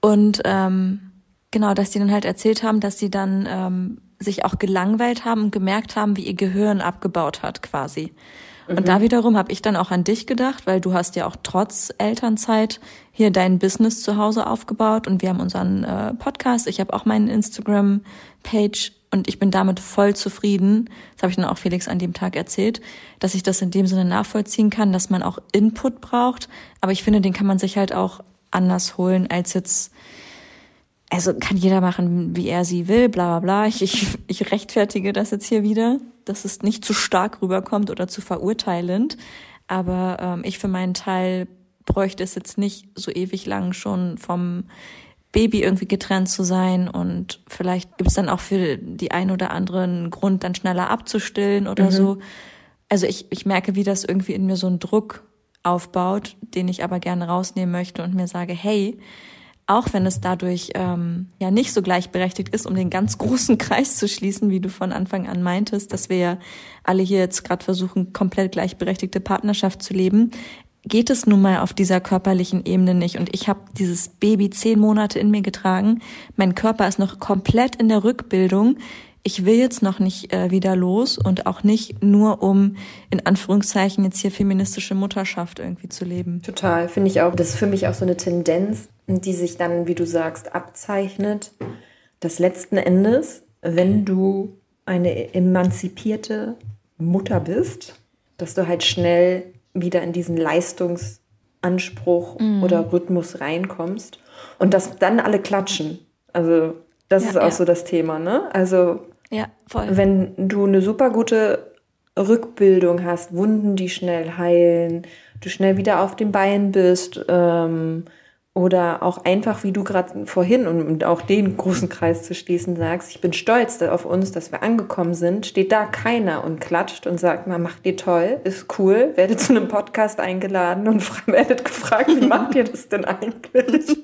Und ähm, genau, dass die dann halt erzählt haben, dass sie dann ähm, sich auch gelangweilt haben und gemerkt haben, wie ihr Gehirn abgebaut hat, quasi. Und Mhm. da wiederum habe ich dann auch an dich gedacht, weil du hast ja auch trotz Elternzeit hier dein Business zu Hause aufgebaut und wir haben unseren äh, Podcast. Ich habe auch meinen Instagram-Page und ich bin damit voll zufrieden. Das habe ich dann auch Felix an dem Tag erzählt, dass ich das in dem Sinne nachvollziehen kann, dass man auch Input braucht. Aber ich finde, den kann man sich halt auch anders holen als jetzt also kann jeder machen, wie er sie will, bla bla bla. Ich, ich, ich rechtfertige das jetzt hier wieder, dass es nicht zu stark rüberkommt oder zu verurteilend. Aber ähm, ich für meinen Teil bräuchte es jetzt nicht so ewig lang schon vom Baby irgendwie getrennt zu sein und vielleicht gibt es dann auch für die ein oder anderen Grund, dann schneller abzustillen oder so. Also ich, ich merke, wie das irgendwie in mir so einen Druck aufbaut, den ich aber gerne rausnehmen möchte und mir sage, hey, auch wenn es dadurch ähm, ja nicht so gleichberechtigt ist, um den ganz [LAUGHS] großen Kreis zu schließen, wie du von Anfang an meintest, dass wir ja alle hier jetzt gerade versuchen, komplett gleichberechtigte Partnerschaft zu leben. geht es nun mal auf dieser körperlichen Ebene nicht. Und ich habe dieses Baby zehn Monate in mir getragen. Mein Körper ist noch komplett in der Rückbildung. Ich will jetzt noch nicht äh, wieder los und auch nicht nur um in Anführungszeichen jetzt hier feministische Mutterschaft irgendwie zu leben. Total, finde ich auch. Das ist für mich auch so eine Tendenz, die sich dann, wie du sagst, abzeichnet, dass letzten Endes, wenn du eine emanzipierte Mutter bist, dass du halt schnell wieder in diesen Leistungsanspruch mhm. oder Rhythmus reinkommst und dass dann alle klatschen. Also das ja, ist auch ja. so das Thema, ne? Also ja, wenn du eine super gute Rückbildung hast, Wunden, die schnell heilen, du schnell wieder auf den Beinen bist, ähm, oder auch einfach, wie du gerade vorhin, um auch den großen Kreis zu schließen, sagst, ich bin stolz auf uns, dass wir angekommen sind, steht da keiner und klatscht und sagt, na, macht ihr toll, ist cool, werdet zu einem Podcast eingeladen und [LAUGHS] werdet gefragt, wie macht ihr das denn eigentlich? [LAUGHS]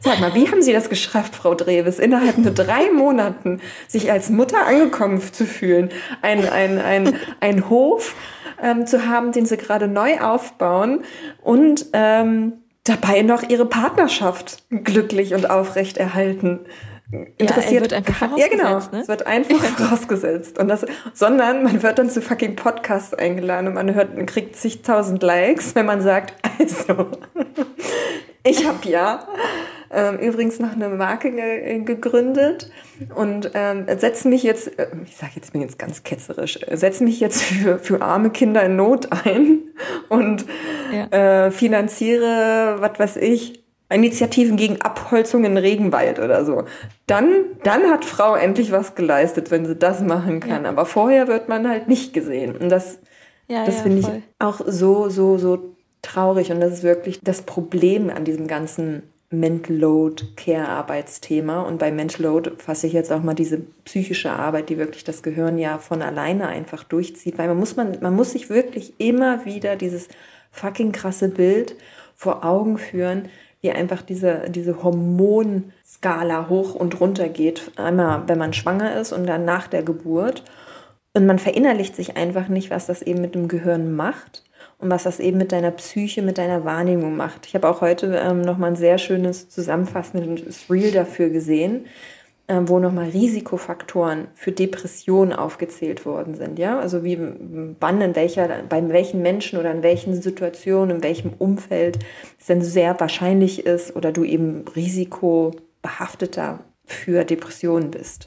Sag mal, wie haben Sie das geschafft, Frau Dreves, innerhalb nur drei Monaten sich als Mutter angekommen zu fühlen, ein, ein, ein, ein Hof ähm, zu haben, den Sie gerade neu aufbauen und ähm, dabei noch ihre Partnerschaft glücklich und aufrecht erhalten. Interessiert ja, wird einfach [LAUGHS] Ja, genau. Ne? Es wird einfach [LAUGHS] vorausgesetzt. Und das, sondern man wird dann zu fucking Podcasts eingeladen und man hört, man kriegt zigtausend Likes, wenn man sagt, [LAUGHS] also, ich habe ja ähm, übrigens noch eine Marke ge gegründet und ähm, setze mich jetzt, äh, ich sage jetzt, bin jetzt ganz ketzerisch, setze mich jetzt für, für arme Kinder in Not ein und ja. äh, finanziere, was weiß ich, Initiativen gegen Abholzung in Regenwald oder so. Dann, dann hat Frau endlich was geleistet, wenn sie das machen kann. Ja. Aber vorher wird man halt nicht gesehen. Und das, ja, das finde ich auch so, so, so traurig. Und das ist wirklich das Problem an diesem ganzen Mental Load Care Arbeitsthema. Und bei Mental Load fasse ich jetzt auch mal diese psychische Arbeit, die wirklich das Gehirn ja von alleine einfach durchzieht, weil man muss, man, man muss sich wirklich immer wieder dieses fucking krasse Bild vor Augen führen, wie einfach diese, diese Hormonskala hoch und runter geht. Einmal, wenn man schwanger ist und dann nach der Geburt. Und man verinnerlicht sich einfach nicht, was das eben mit dem Gehirn macht und was das eben mit deiner Psyche, mit deiner Wahrnehmung macht. Ich habe auch heute ähm, nochmal ein sehr schönes zusammenfassendes Reel dafür gesehen, wo nochmal Risikofaktoren für Depressionen aufgezählt worden sind. Ja, also wie wann, in welcher, bei welchen Menschen oder in welchen Situationen, in welchem Umfeld es denn sehr wahrscheinlich ist oder du eben risikobehafteter für Depressionen bist.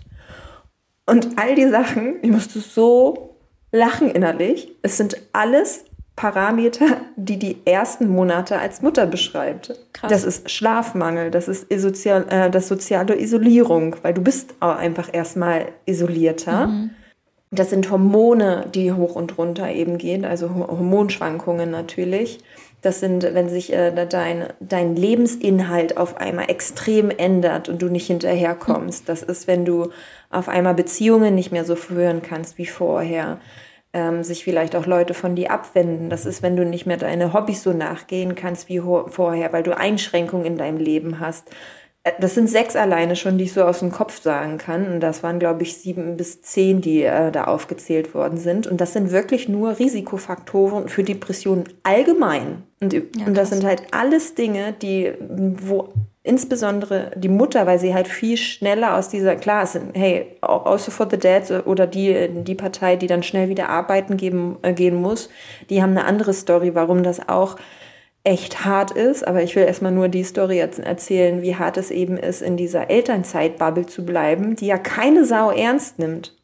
Und all die Sachen, ich musste so lachen innerlich. Es sind alles Parameter, die die ersten Monate als Mutter beschreibt. Krass. Das ist Schlafmangel, das ist sozial, äh, das soziale Isolierung, weil du bist auch einfach erstmal isolierter. Mhm. Das sind Hormone, die hoch und runter eben gehen, also Hormonschwankungen natürlich. Das sind, wenn sich äh, dein, dein Lebensinhalt auf einmal extrem ändert und du nicht hinterherkommst. Das ist, wenn du auf einmal Beziehungen nicht mehr so führen kannst wie vorher ähm, sich vielleicht auch Leute von dir abwenden. Das ist, wenn du nicht mehr deine Hobbys so nachgehen kannst wie vorher, weil du Einschränkungen in deinem Leben hast. Äh, das sind sechs alleine schon, die ich so aus dem Kopf sagen kann. Und das waren, glaube ich, sieben bis zehn, die äh, da aufgezählt worden sind. Und das sind wirklich nur Risikofaktoren für Depressionen allgemein. Und, ja, und das sind halt alles Dinge, die, wo insbesondere die Mutter, weil sie halt viel schneller aus dieser, klar, es sind, hey, also for the Dead oder die, die Partei, die dann schnell wieder arbeiten geben, äh, gehen muss, die haben eine andere Story, warum das auch echt hart ist. Aber ich will erstmal nur die Story jetzt erzählen, wie hart es eben ist, in dieser Elternzeitbubble zu bleiben, die ja keine Sau ernst nimmt.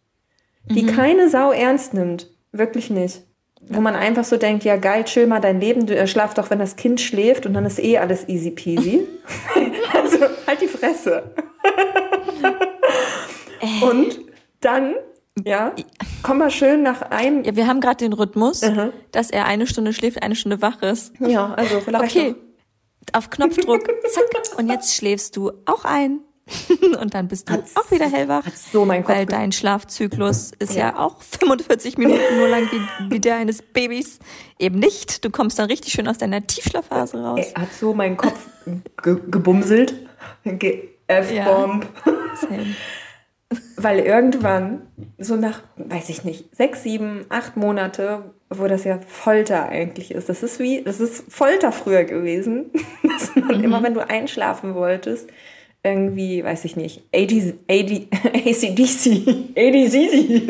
Die mhm. keine Sau ernst nimmt. Wirklich nicht wo man einfach so denkt, ja geil, chill mal dein Leben, du äh, schlaf doch, wenn das Kind schläft und dann ist eh alles easy peasy. [LAUGHS] also halt die Fresse. Äh. und dann, ja, komm mal schön nach einem. Ja, wir haben gerade den Rhythmus, mhm. dass er eine Stunde schläft, eine Stunde wach ist. Ja, also vielleicht. Okay, noch. auf Knopfdruck, zack, und jetzt schläfst du auch ein. [LAUGHS] und dann bist du hat's, auch wieder hellwach. So mein Kopf weil dein Schlafzyklus ist ja. ja auch [LAUGHS] 45 Minuten nur lang wie, wie der eines Babys. Eben nicht. Du kommst dann richtig schön aus deiner Tiefschlafphase raus. Er hat so meinen Kopf ge gebumselt. Ge F-Bomb. Ja, [LAUGHS] Weil irgendwann, so nach, weiß ich nicht, sechs, sieben, acht Monate, wo das ja Folter eigentlich ist. Das ist wie, das ist Folter früher gewesen. Dass man mhm. immer, wenn du einschlafen wolltest, irgendwie, weiß ich nicht, 80, 80, ACDC, ADCC,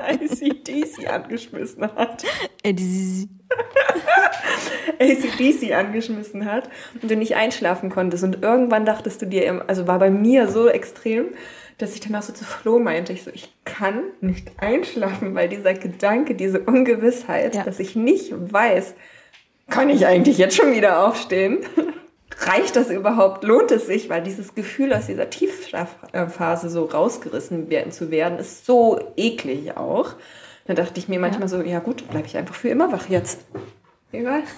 ACDC angeschmissen hat. ADCC. ACDC angeschmissen hat und du nicht einschlafen konntest. Und irgendwann dachtest du dir, also war bei mir so extrem, dass ich dann auch so zu Flo meinte, ich so, ich kann nicht einschlafen, weil dieser Gedanke, diese Ungewissheit, ja. dass ich nicht weiß, kann ich eigentlich jetzt schon wieder aufstehen? [LAUGHS] reicht das überhaupt? Lohnt es sich? Weil dieses Gefühl aus dieser Tiefschlafphase so rausgerissen werden zu werden, ist so eklig auch. Da dachte ich mir manchmal ja. so, ja gut, bleibe ich einfach für immer wach jetzt. Egal. [LAUGHS]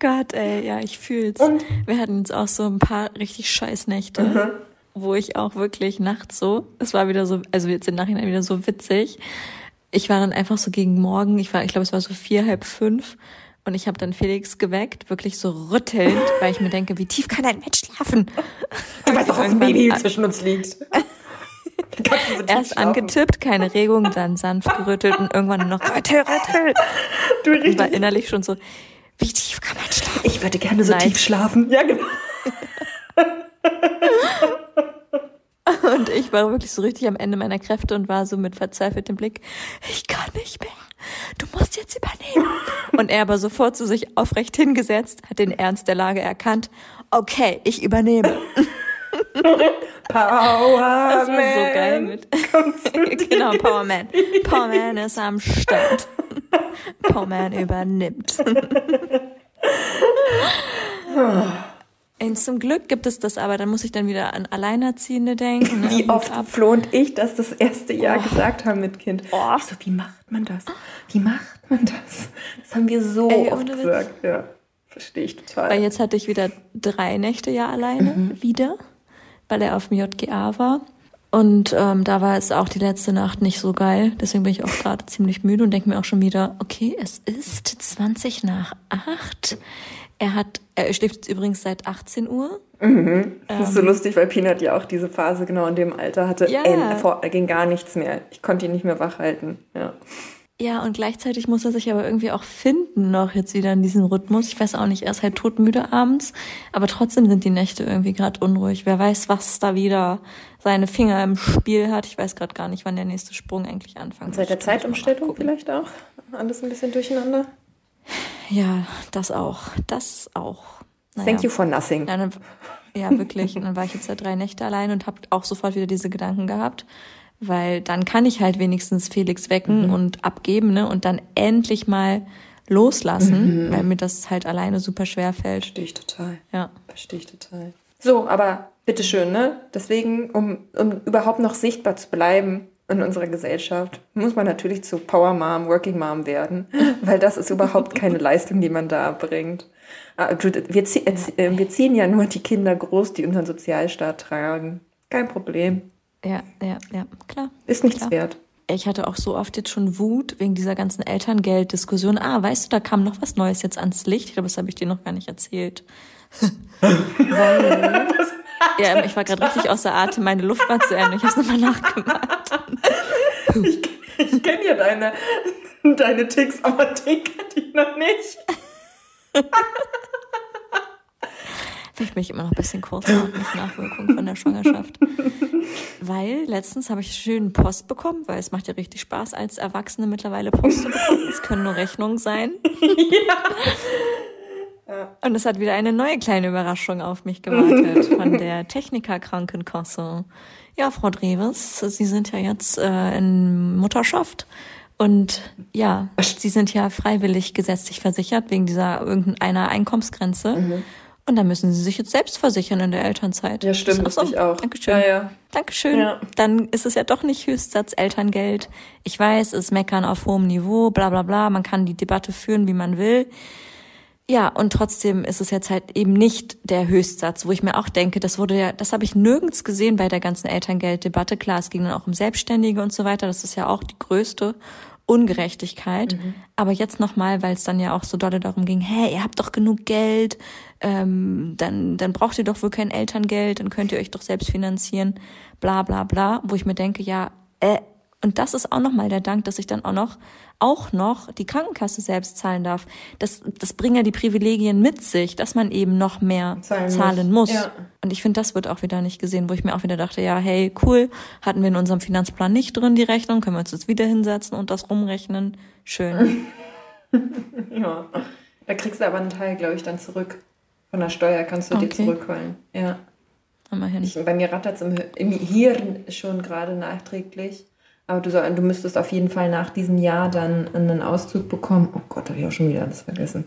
Gott, ey, ja, ich fühl's. Und? Wir hatten jetzt auch so ein paar richtig scheiß Nächte, mhm. wo ich auch wirklich nachts so, es war wieder so, also jetzt im Nachhinein wieder so witzig, ich war dann einfach so gegen morgen, ich war, ich glaube, es war so vier, halb fünf. Und ich habe dann Felix geweckt, wirklich so rüttelnd, weil ich mir denke, wie tief kann ein Mensch schlafen? Du weißt doch, was ein Baby zwischen uns liegt. [LAUGHS] Erst angetippt, keine Regung, dann sanft gerüttelt und irgendwann nur noch rüttel, rüttel. Du richtig. Und war innerlich schon so, wie tief kann man schlafen? Ich würde gerne so Nein. tief schlafen. Ja, genau. [LAUGHS] [LAUGHS] Und ich war wirklich so richtig am Ende meiner Kräfte und war so mit verzweifeltem Blick, ich kann nicht mehr. Du musst jetzt übernehmen. [LAUGHS] Und er aber sofort zu sich aufrecht hingesetzt, hat den Ernst der Lage erkannt. Okay, ich übernehme. [LAUGHS] Power Das war so geil mit. genau, Power Man. Power Man ist am Start. Power Man übernimmt. Und zum Glück gibt es das aber, dann muss ich dann wieder an Alleinerziehende denken. Ne? Wie oft Flo und ich das das erste Jahr oh. gesagt haben mit Kind. Oh. Ich so, wie macht man das? Wie macht man das? Das haben wir so Ey, oft gesagt. Ja, verstehe ich total. Weil jetzt hatte ich wieder drei Nächte ja alleine mhm. wieder, weil er auf dem JGA war. Und ähm, da war es auch die letzte Nacht nicht so geil. Deswegen bin ich auch gerade ziemlich müde und denke mir auch schon wieder, okay, es ist 20 nach 8. Er hat, er schläft jetzt übrigens seit 18 Uhr. Mhm. Das ist so ähm, lustig, weil Peanut ja auch diese Phase genau in dem Alter hatte. Ja. Ey, ging gar nichts mehr. Ich konnte ihn nicht mehr wach halten. Ja. Ja, und gleichzeitig muss er sich aber irgendwie auch finden noch jetzt wieder in diesem Rhythmus. Ich weiß auch nicht, er ist halt todmüde abends, aber trotzdem sind die Nächte irgendwie gerade unruhig. Wer weiß, was da wieder seine Finger im Spiel hat. Ich weiß gerade gar nicht, wann der nächste Sprung eigentlich anfängt. Seit der Zeitumstellung vielleicht auch? Alles ein bisschen durcheinander? Ja, das auch. Das auch. Naja. Thank you for nothing. Ja, dann, ja wirklich. Und dann war ich jetzt ja drei Nächte allein und habe auch sofort wieder diese Gedanken gehabt. Weil dann kann ich halt wenigstens Felix wecken mhm. und abgeben, ne? Und dann endlich mal loslassen, mhm. weil mir das halt alleine super schwer fällt. Verstehe ich total. Ja. Verstehe ich total. So, aber bitteschön, ne? Deswegen, um, um überhaupt noch sichtbar zu bleiben, in unserer Gesellschaft muss man natürlich zu Power Mom, Working Mom werden, [LAUGHS] weil das ist überhaupt keine Leistung, die man da bringt. Ah, wir, äh, wir ziehen ja nur die Kinder groß, die unseren Sozialstaat tragen. Kein Problem. Ja, ja, ja, klar. Ist nichts klar. wert. Ich hatte auch so oft jetzt schon Wut wegen dieser ganzen Elterngelddiskussion. Ah, weißt du, da kam noch was Neues jetzt ans Licht. Ich glaube, das habe ich dir noch gar nicht erzählt. [LAUGHS] Weil ja, ich war gerade richtig außer Atem, meine Luft war zu Ende. Ich habe es nochmal nachgemacht. Ich, ich kenne ja deine, deine Ticks, aber den kennt ich noch nicht. Vielleicht bin ich immer noch ein bisschen kurzatmig Nachwirkung von der Schwangerschaft. Weil letztens habe ich schön Post bekommen, weil es macht ja richtig Spaß, als Erwachsene mittlerweile Post zu bekommen. Es können nur Rechnungen sein. [LAUGHS] ja. Und es hat wieder eine neue kleine Überraschung auf mich gewartet [LAUGHS] von der Techniker Krankenkasse. Ja, Frau Dreves, Sie sind ja jetzt äh, in Mutterschaft und ja, Sie sind ja freiwillig gesetzlich versichert wegen dieser irgendeiner Einkommensgrenze. Mhm. Und dann müssen Sie sich jetzt selbst versichern in der Elternzeit. Ja, stimmt, das ich auch. Dankeschön. Ja, ja. Dankeschön. Ja. Dann ist es ja doch nicht Höchstsatz Elterngeld. Ich weiß, es Meckern auf hohem Niveau, bla bla bla. Man kann die Debatte führen, wie man will. Ja, und trotzdem ist es jetzt halt eben nicht der Höchstsatz, wo ich mir auch denke, das wurde ja, das habe ich nirgends gesehen bei der ganzen Elterngelddebatte. Klar, es ging dann auch um Selbstständige und so weiter, das ist ja auch die größte Ungerechtigkeit. Mhm. Aber jetzt nochmal, weil es dann ja auch so dolle darum ging, hey, ihr habt doch genug Geld, ähm, dann, dann braucht ihr doch wohl kein Elterngeld, dann könnt ihr euch doch selbst finanzieren, bla bla bla, wo ich mir denke, ja, äh, und das ist auch nochmal der Dank, dass ich dann auch noch, auch noch die Krankenkasse selbst zahlen darf. Das, das bringen ja die Privilegien mit sich, dass man eben noch mehr zahlen, zahlen muss. muss. Ja. Und ich finde, das wird auch wieder nicht gesehen, wo ich mir auch wieder dachte, ja, hey, cool, hatten wir in unserem Finanzplan nicht drin die Rechnung, können wir uns jetzt wieder hinsetzen und das rumrechnen. Schön. [LAUGHS] ja. Da kriegst du aber einen Teil, glaube ich, dann zurück. Von der Steuer kannst du okay. dir zurückholen. Ja. Immerhin. Ich, bei mir rattert es im, im Hirn schon gerade nachträglich. Aber du, soll, du müsstest auf jeden Fall nach diesem Jahr dann einen Auszug bekommen. Oh Gott, habe ich auch schon wieder alles vergessen.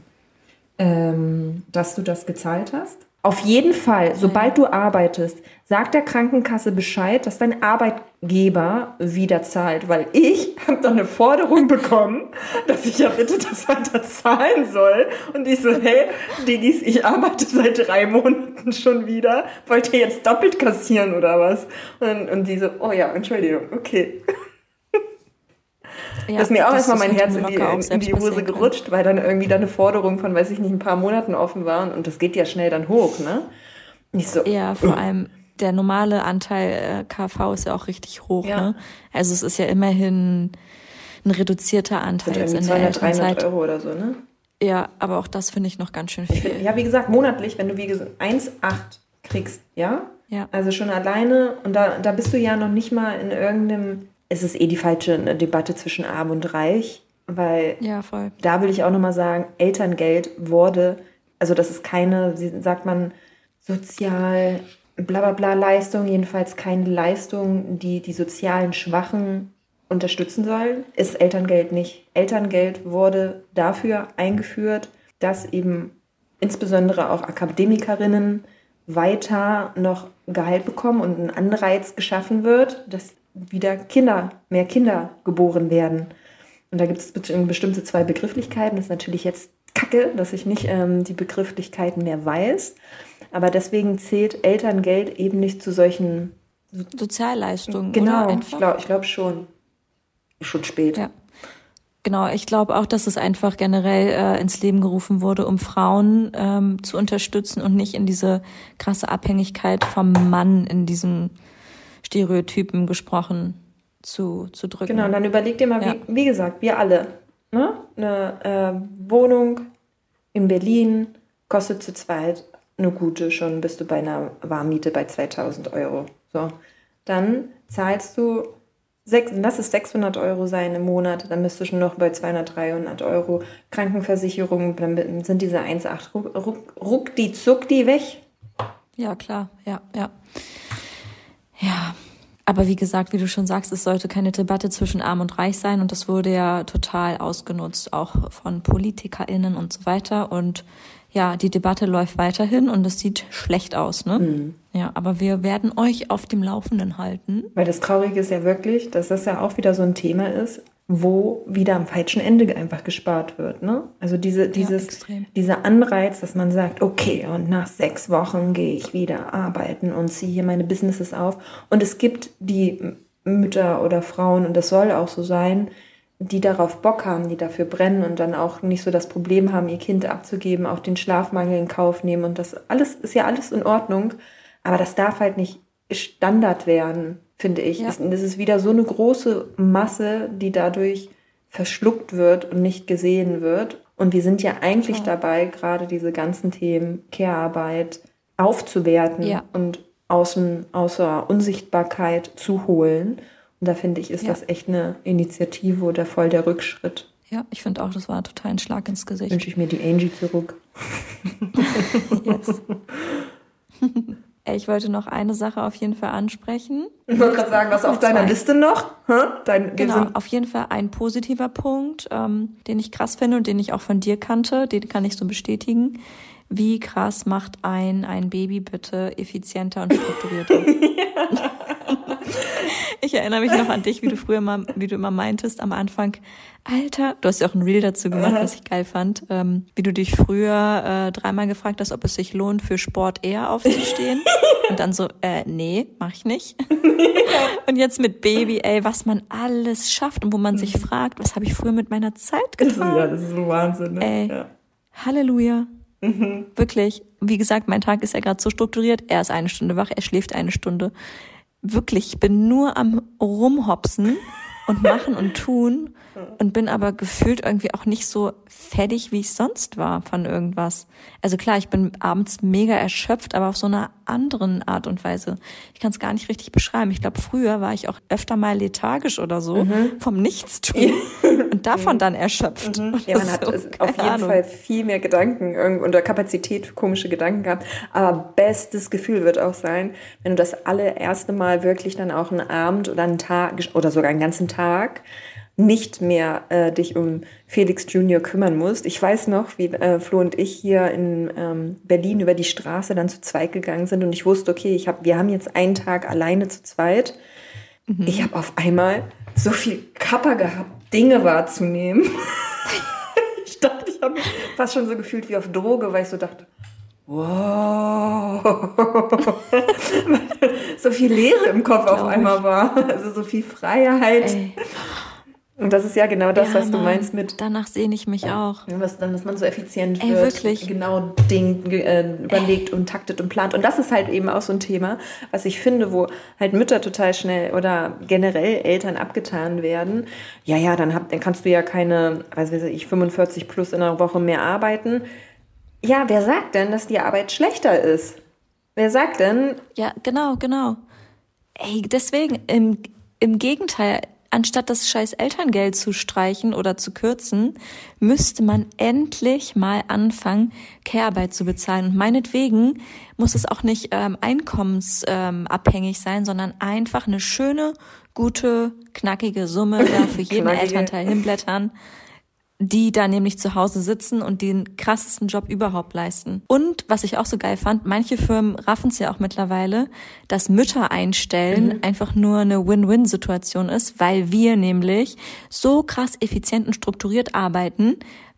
Ähm, dass du das gezahlt hast. Auf jeden Fall, sobald du arbeitest, sagt der Krankenkasse Bescheid, dass dein Arbeitgeber wieder zahlt, weil ich habe doch eine Forderung bekommen, dass ich ja bitte das weiter zahlen soll. Und ich so, hey, Digis, ich arbeite seit drei Monaten schon wieder. Wollt ihr jetzt doppelt kassieren oder was? Und, und die so, oh ja, Entschuldigung, okay. Ja, das ist mir auch erstmal mein Herz in die, in die Hose gerutscht, weil dann irgendwie da eine Forderung von, weiß ich nicht, ein paar Monaten offen war und das geht ja schnell dann hoch, ne? Nicht so. Ja, vor uh. allem der normale Anteil äh, KV ist ja auch richtig hoch, ja. ne? Also es ist ja immerhin ein reduzierter Anteil jetzt in 200, der 300 Euro oder so, ne? Ja, aber auch das finde ich noch ganz schön viel. Find, ja, wie gesagt, monatlich, wenn du wie gesagt 1,8 kriegst, ja? Ja. Also schon alleine und da, da bist du ja noch nicht mal in irgendeinem es ist eh die falsche Debatte zwischen Arm und Reich, weil ja, da will ich auch nochmal sagen, Elterngeld wurde, also das ist keine, sagt man, sozial bla bla bla Leistung, jedenfalls keine Leistung, die die sozialen Schwachen unterstützen sollen, ist Elterngeld nicht. Elterngeld wurde dafür eingeführt, dass eben insbesondere auch Akademikerinnen weiter noch Gehalt bekommen und ein Anreiz geschaffen wird, dass wieder Kinder, mehr Kinder geboren werden. Und da gibt es bestimmte zwei Begrifflichkeiten. Das ist natürlich jetzt kacke, dass ich nicht ähm, die Begrifflichkeiten mehr weiß. Aber deswegen zählt Elterngeld eben nicht zu solchen Sozialleistungen. Genau, ich glaube glaub schon. Schon spät. Ja. Genau, ich glaube auch, dass es einfach generell äh, ins Leben gerufen wurde, um Frauen ähm, zu unterstützen und nicht in diese krasse Abhängigkeit vom Mann in diesem Stereotypen gesprochen zu, zu drücken. Genau, dann überleg dir mal, ja. wie, wie gesagt, wir alle, ne? eine äh, Wohnung in Berlin kostet zu zweit eine gute, schon bist du bei einer Warmmiete bei 2000 Euro. So, dann zahlst du, sechs, lass es 600 Euro sein im Monat, dann bist du schon noch bei 200, 300 Euro Krankenversicherung, dann sind diese 1,8 ruck, ruck, ruck die, zuck die weg. Ja, klar, ja, ja. Ja, aber wie gesagt, wie du schon sagst, es sollte keine Debatte zwischen Arm und Reich sein und das wurde ja total ausgenutzt, auch von PolitikerInnen und so weiter. Und ja, die Debatte läuft weiterhin und es sieht schlecht aus, ne? Mhm. Ja, aber wir werden euch auf dem Laufenden halten. Weil das Traurige ist ja wirklich, dass das ja auch wieder so ein Thema ist wo wieder am falschen Ende einfach gespart wird. Ne? Also diese, dieses, ja, dieser Anreiz, dass man sagt, okay, und nach sechs Wochen gehe ich wieder arbeiten und ziehe hier meine Businesses auf. Und es gibt die Mütter oder Frauen, und das soll auch so sein, die darauf Bock haben, die dafür brennen und dann auch nicht so das Problem haben, ihr Kind abzugeben, auch den Schlafmangel in Kauf nehmen. Und das alles ist ja alles in Ordnung, aber das darf halt nicht Standard werden finde ich. Ja. Das ist wieder so eine große Masse, die dadurch verschluckt wird und nicht gesehen wird. Und wir sind ja eigentlich ja. dabei, gerade diese ganzen Themen Care-Arbeit aufzuwerten ja. und außen, außer Unsichtbarkeit zu holen. Und da finde ich, ist ja. das echt eine Initiative oder voll der Rückschritt. Ja, ich finde auch, das war total ein Schlag ins Gesicht. Wünsche ich mir die Angie zurück. [LAUGHS] yes. [LAUGHS] Ich wollte noch eine Sache auf jeden Fall ansprechen. Ich wollte gerade sagen, was auf deiner zwei. Liste noch? Dein, genau, auf jeden Fall ein positiver Punkt, ähm, den ich krass finde und den ich auch von dir kannte, den kann ich so bestätigen. Wie krass macht ein ein Baby bitte effizienter und strukturierter? [LAUGHS] [LAUGHS] [LAUGHS] ich erinnere mich noch an dich, wie du früher mal, wie du immer meintest am Anfang, Alter, du hast ja auch ein Reel dazu gemacht, was ich geil fand, ähm, wie du dich früher äh, dreimal gefragt hast, ob es sich lohnt, für Sport eher aufzustehen. [LAUGHS] Und dann so, äh, nee, mach ich nicht. [LAUGHS] und jetzt mit Baby, ey, was man alles schafft und wo man sich fragt, was habe ich früher mit meiner Zeit getan? Ja, das ist so Wahnsinn. Ne? Ey, Ja. Halleluja. Wirklich. Wie gesagt, mein Tag ist ja gerade so strukturiert. Er ist eine Stunde wach, er schläft eine Stunde. Wirklich, ich bin nur am Rumhopsen und machen und tun und bin aber gefühlt irgendwie auch nicht so fertig, wie ich sonst war von irgendwas. Also klar, ich bin abends mega erschöpft, aber auf so einer anderen Art und Weise. Ich kann es gar nicht richtig beschreiben. Ich glaube, früher war ich auch öfter mal lethargisch oder so vom Nichtstun [LAUGHS] und davon dann erschöpft. Mhm. Ja, man hat So, auf jeden Ahnung. Fall viel mehr Gedanken oder Kapazität für komische Gedanken gehabt. Aber bestes Gefühl wird auch sein, wenn du das allererste Mal wirklich dann auch einen Abend oder einen Tag oder sogar einen ganzen Tag nicht mehr äh, dich um Felix Junior kümmern musst. Ich weiß noch, wie äh, Flo und ich hier in ähm, Berlin über die Straße dann zu zweit gegangen sind und ich wusste, okay, ich hab, wir haben jetzt einen Tag alleine zu zweit. Ich habe auf einmal so viel Kappa gehabt, Dinge wahrzunehmen. [LAUGHS] ich dachte, ich habe mich fast schon so gefühlt wie auf Droge, weil ich so dachte, wow. [LAUGHS] so viel Leere im Kopf auf einmal war. Also so viel Freiheit. Ey. Und das ist ja genau das, Ja, was du Mann, meinst mit Danach sehne ich mich auch. was dann, dass man so effizient Ey, wird, wirklich. genau Ding äh, überlegt und taktet und plant. Und das ist halt eben auch so ein Thema, was ich finde, wo halt Mütter total schnell oder generell Eltern abgetan werden. Ja, ja, dann, hab, dann kannst du ja keine, weiß weiß ich, 45 plus in einer Woche mehr arbeiten. Ja, wer sagt denn, dass die Arbeit schlechter ist? Wer sagt denn, Ja, genau, genau. Ey, deswegen, im, im Gegenteil, anstatt das scheiß Elterngeld zu streichen oder zu kürzen, müsste man endlich mal anfangen, Care-Arbeit zu bezahlen. Und meinetwegen muss es auch nicht ähm, einkommensabhängig ähm, sein, sondern einfach eine schöne, gute, knackige Summe da für jeden. Elternteil hinblättern die da nämlich zu Hause sitzen und den krassesten Job überhaupt leisten. Und was ich auch so geil fand, manche Firmen raffen es ja auch mittlerweile, dass Mütter einstellen einfach nur eine Win-Win-Situation ist, weil wir nämlich so krass effizient und strukturiert arbeiten,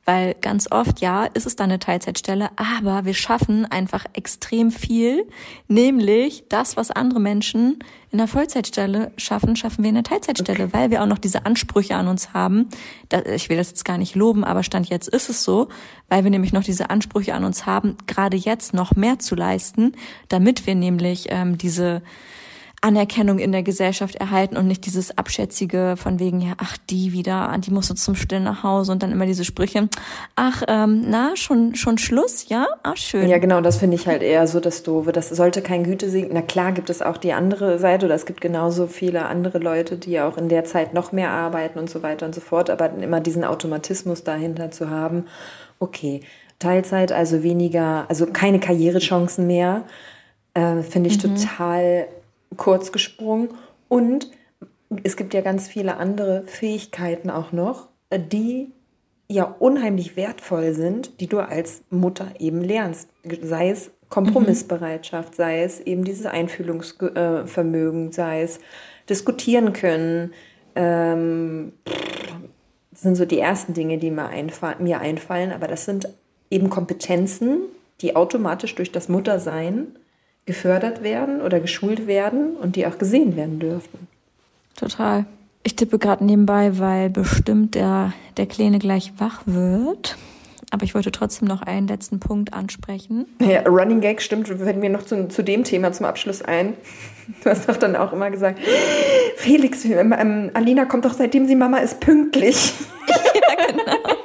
weil ganz oft, ja, ist es dann eine Teilzeitstelle, aber wir schaffen einfach extrem viel, nämlich das, was andere Menschen in einer Vollzeitstelle schaffen, schaffen wir in einer Teilzeitstelle, weil wir auch noch diese Ansprüche an uns haben. Ich will das jetzt gar nicht loben, aber Stand jetzt ist es so, weil wir nämlich noch diese Ansprüche an uns haben, gerade jetzt noch mehr zu leisten, damit wir nämlich ähm, diese Anerkennung in der Gesellschaft erhalten und nicht dieses abschätzige von wegen, ja, ach, die wieder, die muss uns zum Stillen nach Hause und dann immer diese Sprüche, ach, ähm, na, schon, schon Schluss, ja? Ah, schön. Ja, genau, das finde ich halt eher so das Doofe. Das sollte kein Gütesiegel. Na klar gibt es auch die andere Seite oder es gibt genauso viele andere Leute, die auch in der Zeit noch mehr arbeiten und so weiter und so fort. Aber immer diesen Automatismus dahinter zu haben, okay, Teilzeit, also weniger, also keine Karrierechancen mehr, äh, finde ich total kurz gesprungen. Und es gibt ja ganz viele andere Fähigkeiten auch noch, die ja unheimlich wertvoll sind, die du als Mutter eben lernst. Sei es Kompromissbereitschaft, sei es eben dieses Einfühlungsvermögen, sei es diskutieren können. Ähm, das sind so die ersten Dinge, die mir, einfall, mir einfallen, aber das sind eben Kompetenzen, die automatisch durch das Muttersein gefördert werden oder geschult werden und die auch gesehen werden dürften. Total. Ich tippe gerade nebenbei, weil bestimmt der, der Kleine gleich wach wird. Aber ich wollte trotzdem noch einen letzten Punkt ansprechen. Ja, Running Gag stimmt, fällt mir noch zu, zu dem Thema zum Abschluss ein. Du hast doch dann auch immer gesagt, Felix, ähm, Alina kommt doch seitdem sie Mama ist pünktlich. [LAUGHS] Ohne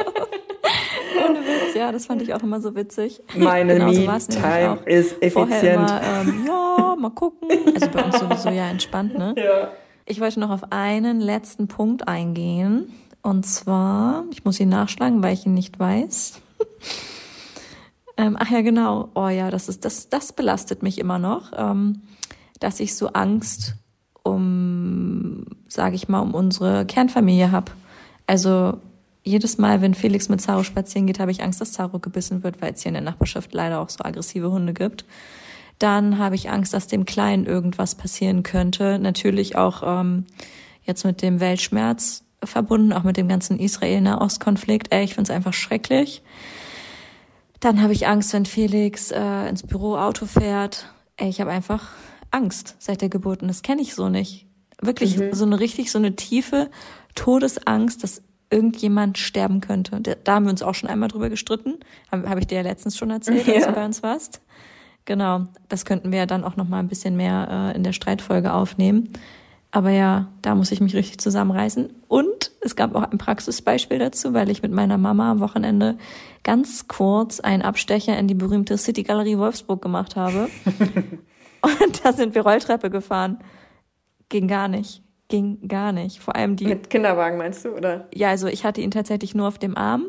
Ja, das fand ich auch immer so witzig. Meine Genau Me-Time ist Vorher effizient. immer, ähm, ja, mal gucken. Also bei uns sowieso ja entspannt, ne? Ja. Ich wollte noch auf einen letzten Punkt eingehen. Und zwar, ich muss ihn nachschlagen, weil ich ihn nicht weiß. [LAUGHS] ähm, ach ja, genau. Oh ja, das ist, das, das belastet mich immer noch, ähm, dass ich so Angst um, sage ich mal, um unsere Kernfamilie habe. Also jedes Mal, wenn Felix mit Zaro spazieren geht, habe ich Angst, dass Zaro gebissen wird, weil es hier in der Nachbarschaft leider auch so aggressive Hunde gibt. Dann habe ich Angst, dass dem Kleinen irgendwas passieren könnte. Natürlich auch ähm, jetzt mit dem Weltschmerz verbunden, auch mit dem ganzen Israel-Nahost-Konflikt. Ey, ich finde es einfach schrecklich. Dann habe ich Angst, wenn Felix äh, ins Büro Auto fährt. Ey, ich habe einfach Angst seit der Geburt und das kenne ich so nicht. Wirklich mhm. so eine richtig, so eine tiefe Todesangst, dass irgendjemand sterben könnte. Da haben wir uns auch schon einmal drüber gestritten. Habe hab ich dir ja letztens schon erzählt, ja. als du bei uns warst. Genau, das könnten wir ja dann auch noch mal ein bisschen mehr äh, in der Streitfolge aufnehmen. Aber ja, da muss ich mich richtig zusammenreißen. Und es gab auch ein Praxisbeispiel dazu, weil ich mit meiner Mama am Wochenende ganz kurz einen Abstecher in die berühmte City Galerie Wolfsburg gemacht habe. [LAUGHS] Und da sind wir Rolltreppe gefahren. Ging gar nicht. Ging gar nicht. Vor allem die. Mit Kinderwagen meinst du, oder? Ja, also ich hatte ihn tatsächlich nur auf dem Arm,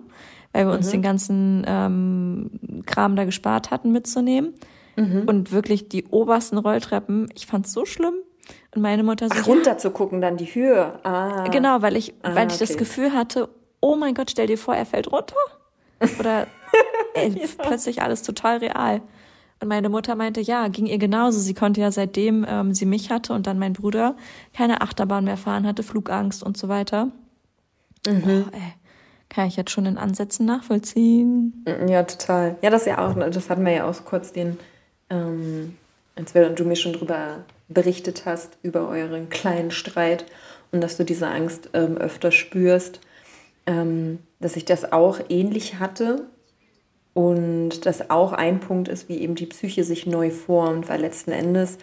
weil wir uns mhm. den ganzen ähm, Kram da gespart hatten mitzunehmen. Mhm. Und wirklich die obersten Rolltreppen, ich fand's so schlimm. Und meine Mutter so. Ach, runter zu gucken, dann die Höhe. Ah. Genau, weil ich, ah, weil ich okay. das Gefühl hatte, oh mein Gott, stell dir vor, er fällt runter. Oder [LAUGHS] ey, ja. plötzlich alles total real. Und meine Mutter meinte, ja, ging ihr genauso. Sie konnte ja seitdem ähm, sie mich hatte und dann mein Bruder keine Achterbahn mehr fahren hatte, Flugangst und so weiter. Mhm. Oh, ey, kann ich jetzt schon in Ansätzen nachvollziehen. Ja, total. Ja, das ja auch, das hatten wir ja auch kurz den, ähm, als wir, du mir schon drüber berichtet hast, über euren kleinen Streit und dass du diese Angst ähm, öfter spürst, ähm, dass ich das auch ähnlich hatte und das auch ein Punkt ist, wie eben die Psyche sich neu formt, weil letzten Endes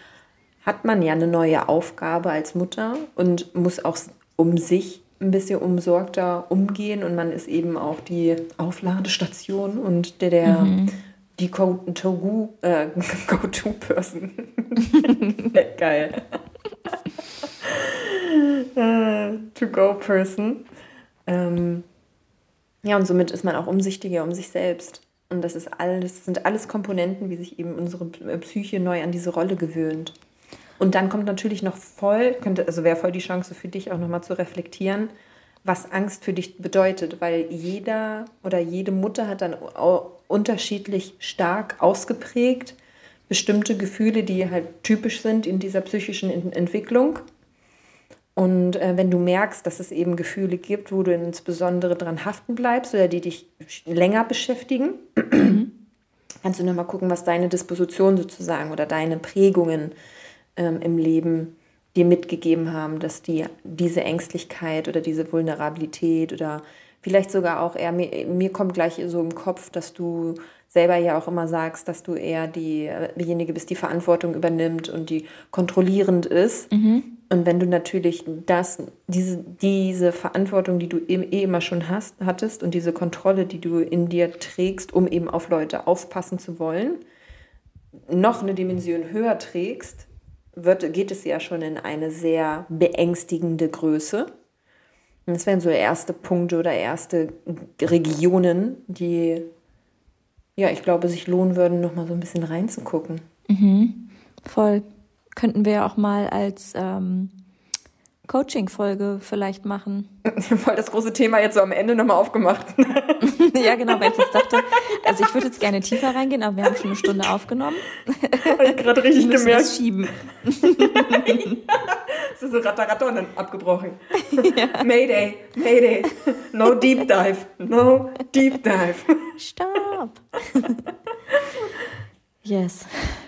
hat man ja eine neue Aufgabe als Mutter und muss auch um sich ein bisschen umsorgter umgehen und man ist eben auch die Aufladestation und der, der mhm. die [LAUGHS] Go-To-Person. [LAUGHS] [LAUGHS] Äh, Go Geil. Äh, To-Go-Person. Ähm, ja, und somit ist man auch umsichtiger um sich selbst. Und das ist alles, sind alles Komponenten, wie sich eben unsere Psyche neu an diese Rolle gewöhnt. Und dann kommt natürlich noch voll, könnte, also wäre voll die Chance für dich auch nochmal zu reflektieren, was Angst für dich bedeutet, weil jeder oder jede Mutter hat dann unterschiedlich stark ausgeprägt bestimmte Gefühle, die halt typisch sind in dieser psychischen Entwicklung. Und äh, wenn du merkst, dass es eben Gefühle gibt, wo du insbesondere dran haften bleibst oder die dich länger beschäftigen, kannst du nochmal gucken, was deine Disposition sozusagen oder deine Prägungen ähm, im Leben dir mitgegeben haben, dass die diese Ängstlichkeit oder diese Vulnerabilität oder vielleicht sogar auch eher, mir, mir kommt gleich so im Kopf, dass du selber ja auch immer sagst, dass du eher die, diejenige bist, die Verantwortung übernimmt und die kontrollierend ist. Mhm. Und wenn du natürlich das, diese, diese Verantwortung, die du eh immer schon hast, hattest und diese Kontrolle, die du in dir trägst, um eben auf Leute aufpassen zu wollen, noch eine Dimension höher trägst, wird, geht es ja schon in eine sehr beängstigende Größe. Das wären so erste Punkte oder erste Regionen, die, ja, ich glaube, sich lohnen würden, nochmal so ein bisschen reinzugucken. Mhm. Voll könnten wir auch mal als ähm, Coaching-Folge vielleicht machen. [LAUGHS] Voll das große Thema jetzt so am Ende nochmal aufgemacht. [LAUGHS] ja, genau, weil ich jetzt dachte, also ich würde jetzt gerne tiefer reingehen, aber wir haben schon eine Stunde aufgenommen. [LAUGHS] Habe ich gerade richtig gemerkt. Das schieben. Es ist so ratter und dann abgebrochen. Ja. Mayday, Mayday. No deep dive. No deep dive. Stop. Yes.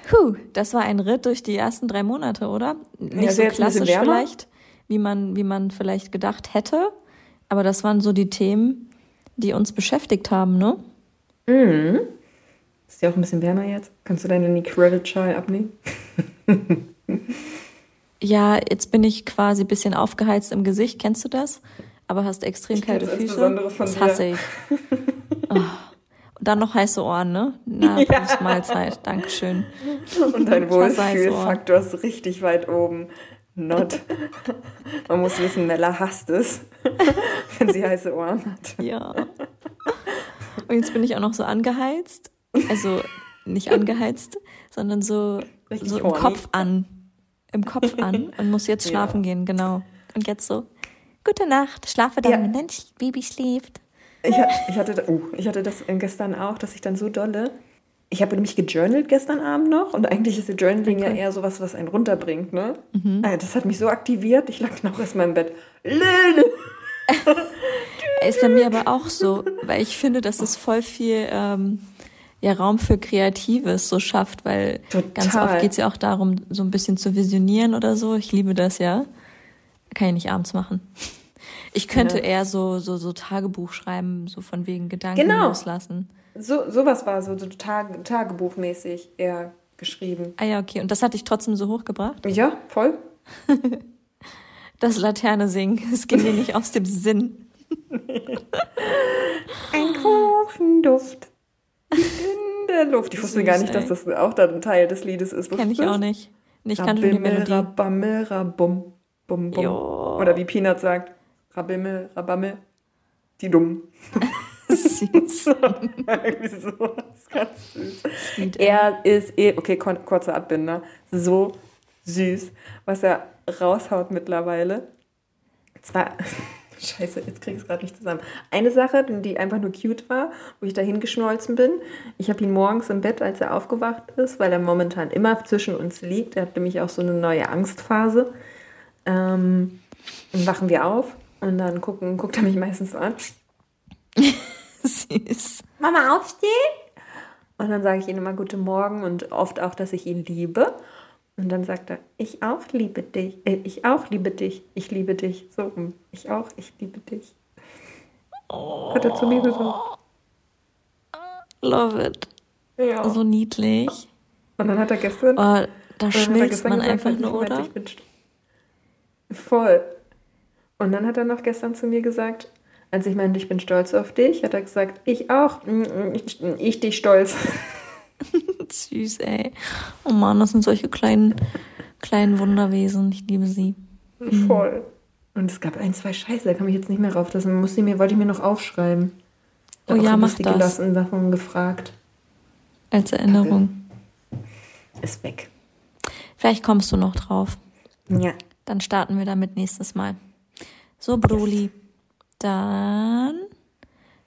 Puh, das war ein Ritt durch die ersten drei Monate, oder? Nicht ja, so klassisch vielleicht, wie man, wie man vielleicht gedacht hätte. Aber das waren so die Themen, die uns beschäftigt haben, ne? Mhm. Ist ja auch ein bisschen wärmer jetzt. Kannst du deine Credit Chai abnehmen? [LAUGHS] ja, jetzt bin ich quasi ein bisschen aufgeheizt im Gesicht. Kennst du das? Aber hast extrem ich kalte Füße. das hasse ich. [LAUGHS] Oh. Und dann noch heiße Ohren, ne? Na, [LAUGHS] ja. Mahlzeit. Dankeschön. Und dein Wohlfühlfaktor ist richtig weit oben. Not. Man muss wissen, Mella hasst es, [LAUGHS] wenn sie heiße Ohren hat. Ja. Und jetzt bin ich auch noch so angeheizt. Also nicht angeheizt, sondern so, so im Kopf an. Im Kopf an und muss jetzt schlafen ja. gehen, genau. Und jetzt so, gute Nacht, schlafe dann, ja. wenn dein Baby schläft. Ich, ich, hatte, uh, ich hatte das gestern auch, dass ich dann so dolle. Ich habe nämlich gejournalt gestern Abend noch und eigentlich ist Journaling okay. ja eher sowas, was einen runterbringt, ne? Mhm. Das hat mich so aktiviert, ich lag noch erstmal im Bett. Lene! [LAUGHS] ist bei mir aber auch so, weil ich finde, dass es voll viel ähm, ja, Raum für Kreatives so schafft, weil Total. ganz oft geht es ja auch darum, so ein bisschen zu visionieren oder so. Ich liebe das ja. Kann ich nicht abends machen. Ich könnte ja. eher so, so, so Tagebuch schreiben, so von wegen Gedanken genau. loslassen. So, sowas war so, so Tag, Tagebuchmäßig eher geschrieben. Ah ja, okay. Und das hat dich trotzdem so hochgebracht? Ja, voll. [LAUGHS] das Laterne singen, es ging dir nicht aus dem Sinn. Ein Kuchenduft in der Luft. Ich wusste Süß, gar nicht, ey. dass das auch dann ein Teil des Liedes ist. Kenn ich auch nicht. Ich kannte die Melodie. Rabammel, rabum, bum, bum. Jo. Oder wie Peanut sagt, rabimmel, rabammel, die dumm. [LAUGHS] süß. [LAUGHS] Irgendwie sowas ganz süß. Sweet, er ist eh, okay, kurzer Abbinder, so süß, was er raushaut mittlerweile. Zwar, [LAUGHS] scheiße, jetzt krieg ich es gerade nicht zusammen. Eine Sache, die einfach nur cute war, wo ich da hingeschmolzen bin. Ich habe ihn morgens im Bett, als er aufgewacht ist, weil er momentan immer zwischen uns liegt. Er hat nämlich auch so eine neue Angstphase. Ähm, dann wachen wir auf und dann gucken, guckt er mich meistens so an. [LAUGHS] Süß. Mama, aufstehen? Und dann sage ich ihm immer Guten Morgen und oft auch, dass ich ihn liebe. Und dann sagt er, ich auch liebe dich, äh, ich auch liebe dich, ich liebe dich. So, ich auch, ich liebe dich. Oh. Hat er zu mir gesagt. Love it. Ja. So niedlich. Und dann hat er gestern. Oh, da schmilzt man einfach nur, oder? Bin voll. Und dann hat er noch gestern zu mir gesagt, als ich meinte, ich bin stolz auf dich, hat er gesagt, ich auch, ich, ich dich stolz. [LAUGHS] Süß, ey. Oh Mann, das sind solche kleinen, kleinen Wunderwesen. Ich liebe sie. Voll. Und es gab ein, zwei Scheiße, da kam ich jetzt nicht mehr rauf. Das musste ich mir, wollte ich mir noch aufschreiben. Oh ja, mach das. gelassen Sachen gefragt. Als Erinnerung. Ist weg. Vielleicht kommst du noch drauf. Ja. Dann starten wir damit nächstes Mal. So, Bruli. Yes. Dann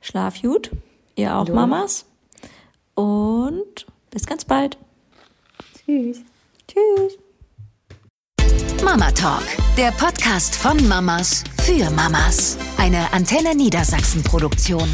schlaf gut. Ihr auch, du. Mamas. Und bis ganz bald. Tschüss. Tschüss. Mama Talk, der Podcast von Mamas für Mamas. Eine Antenne Niedersachsen Produktion.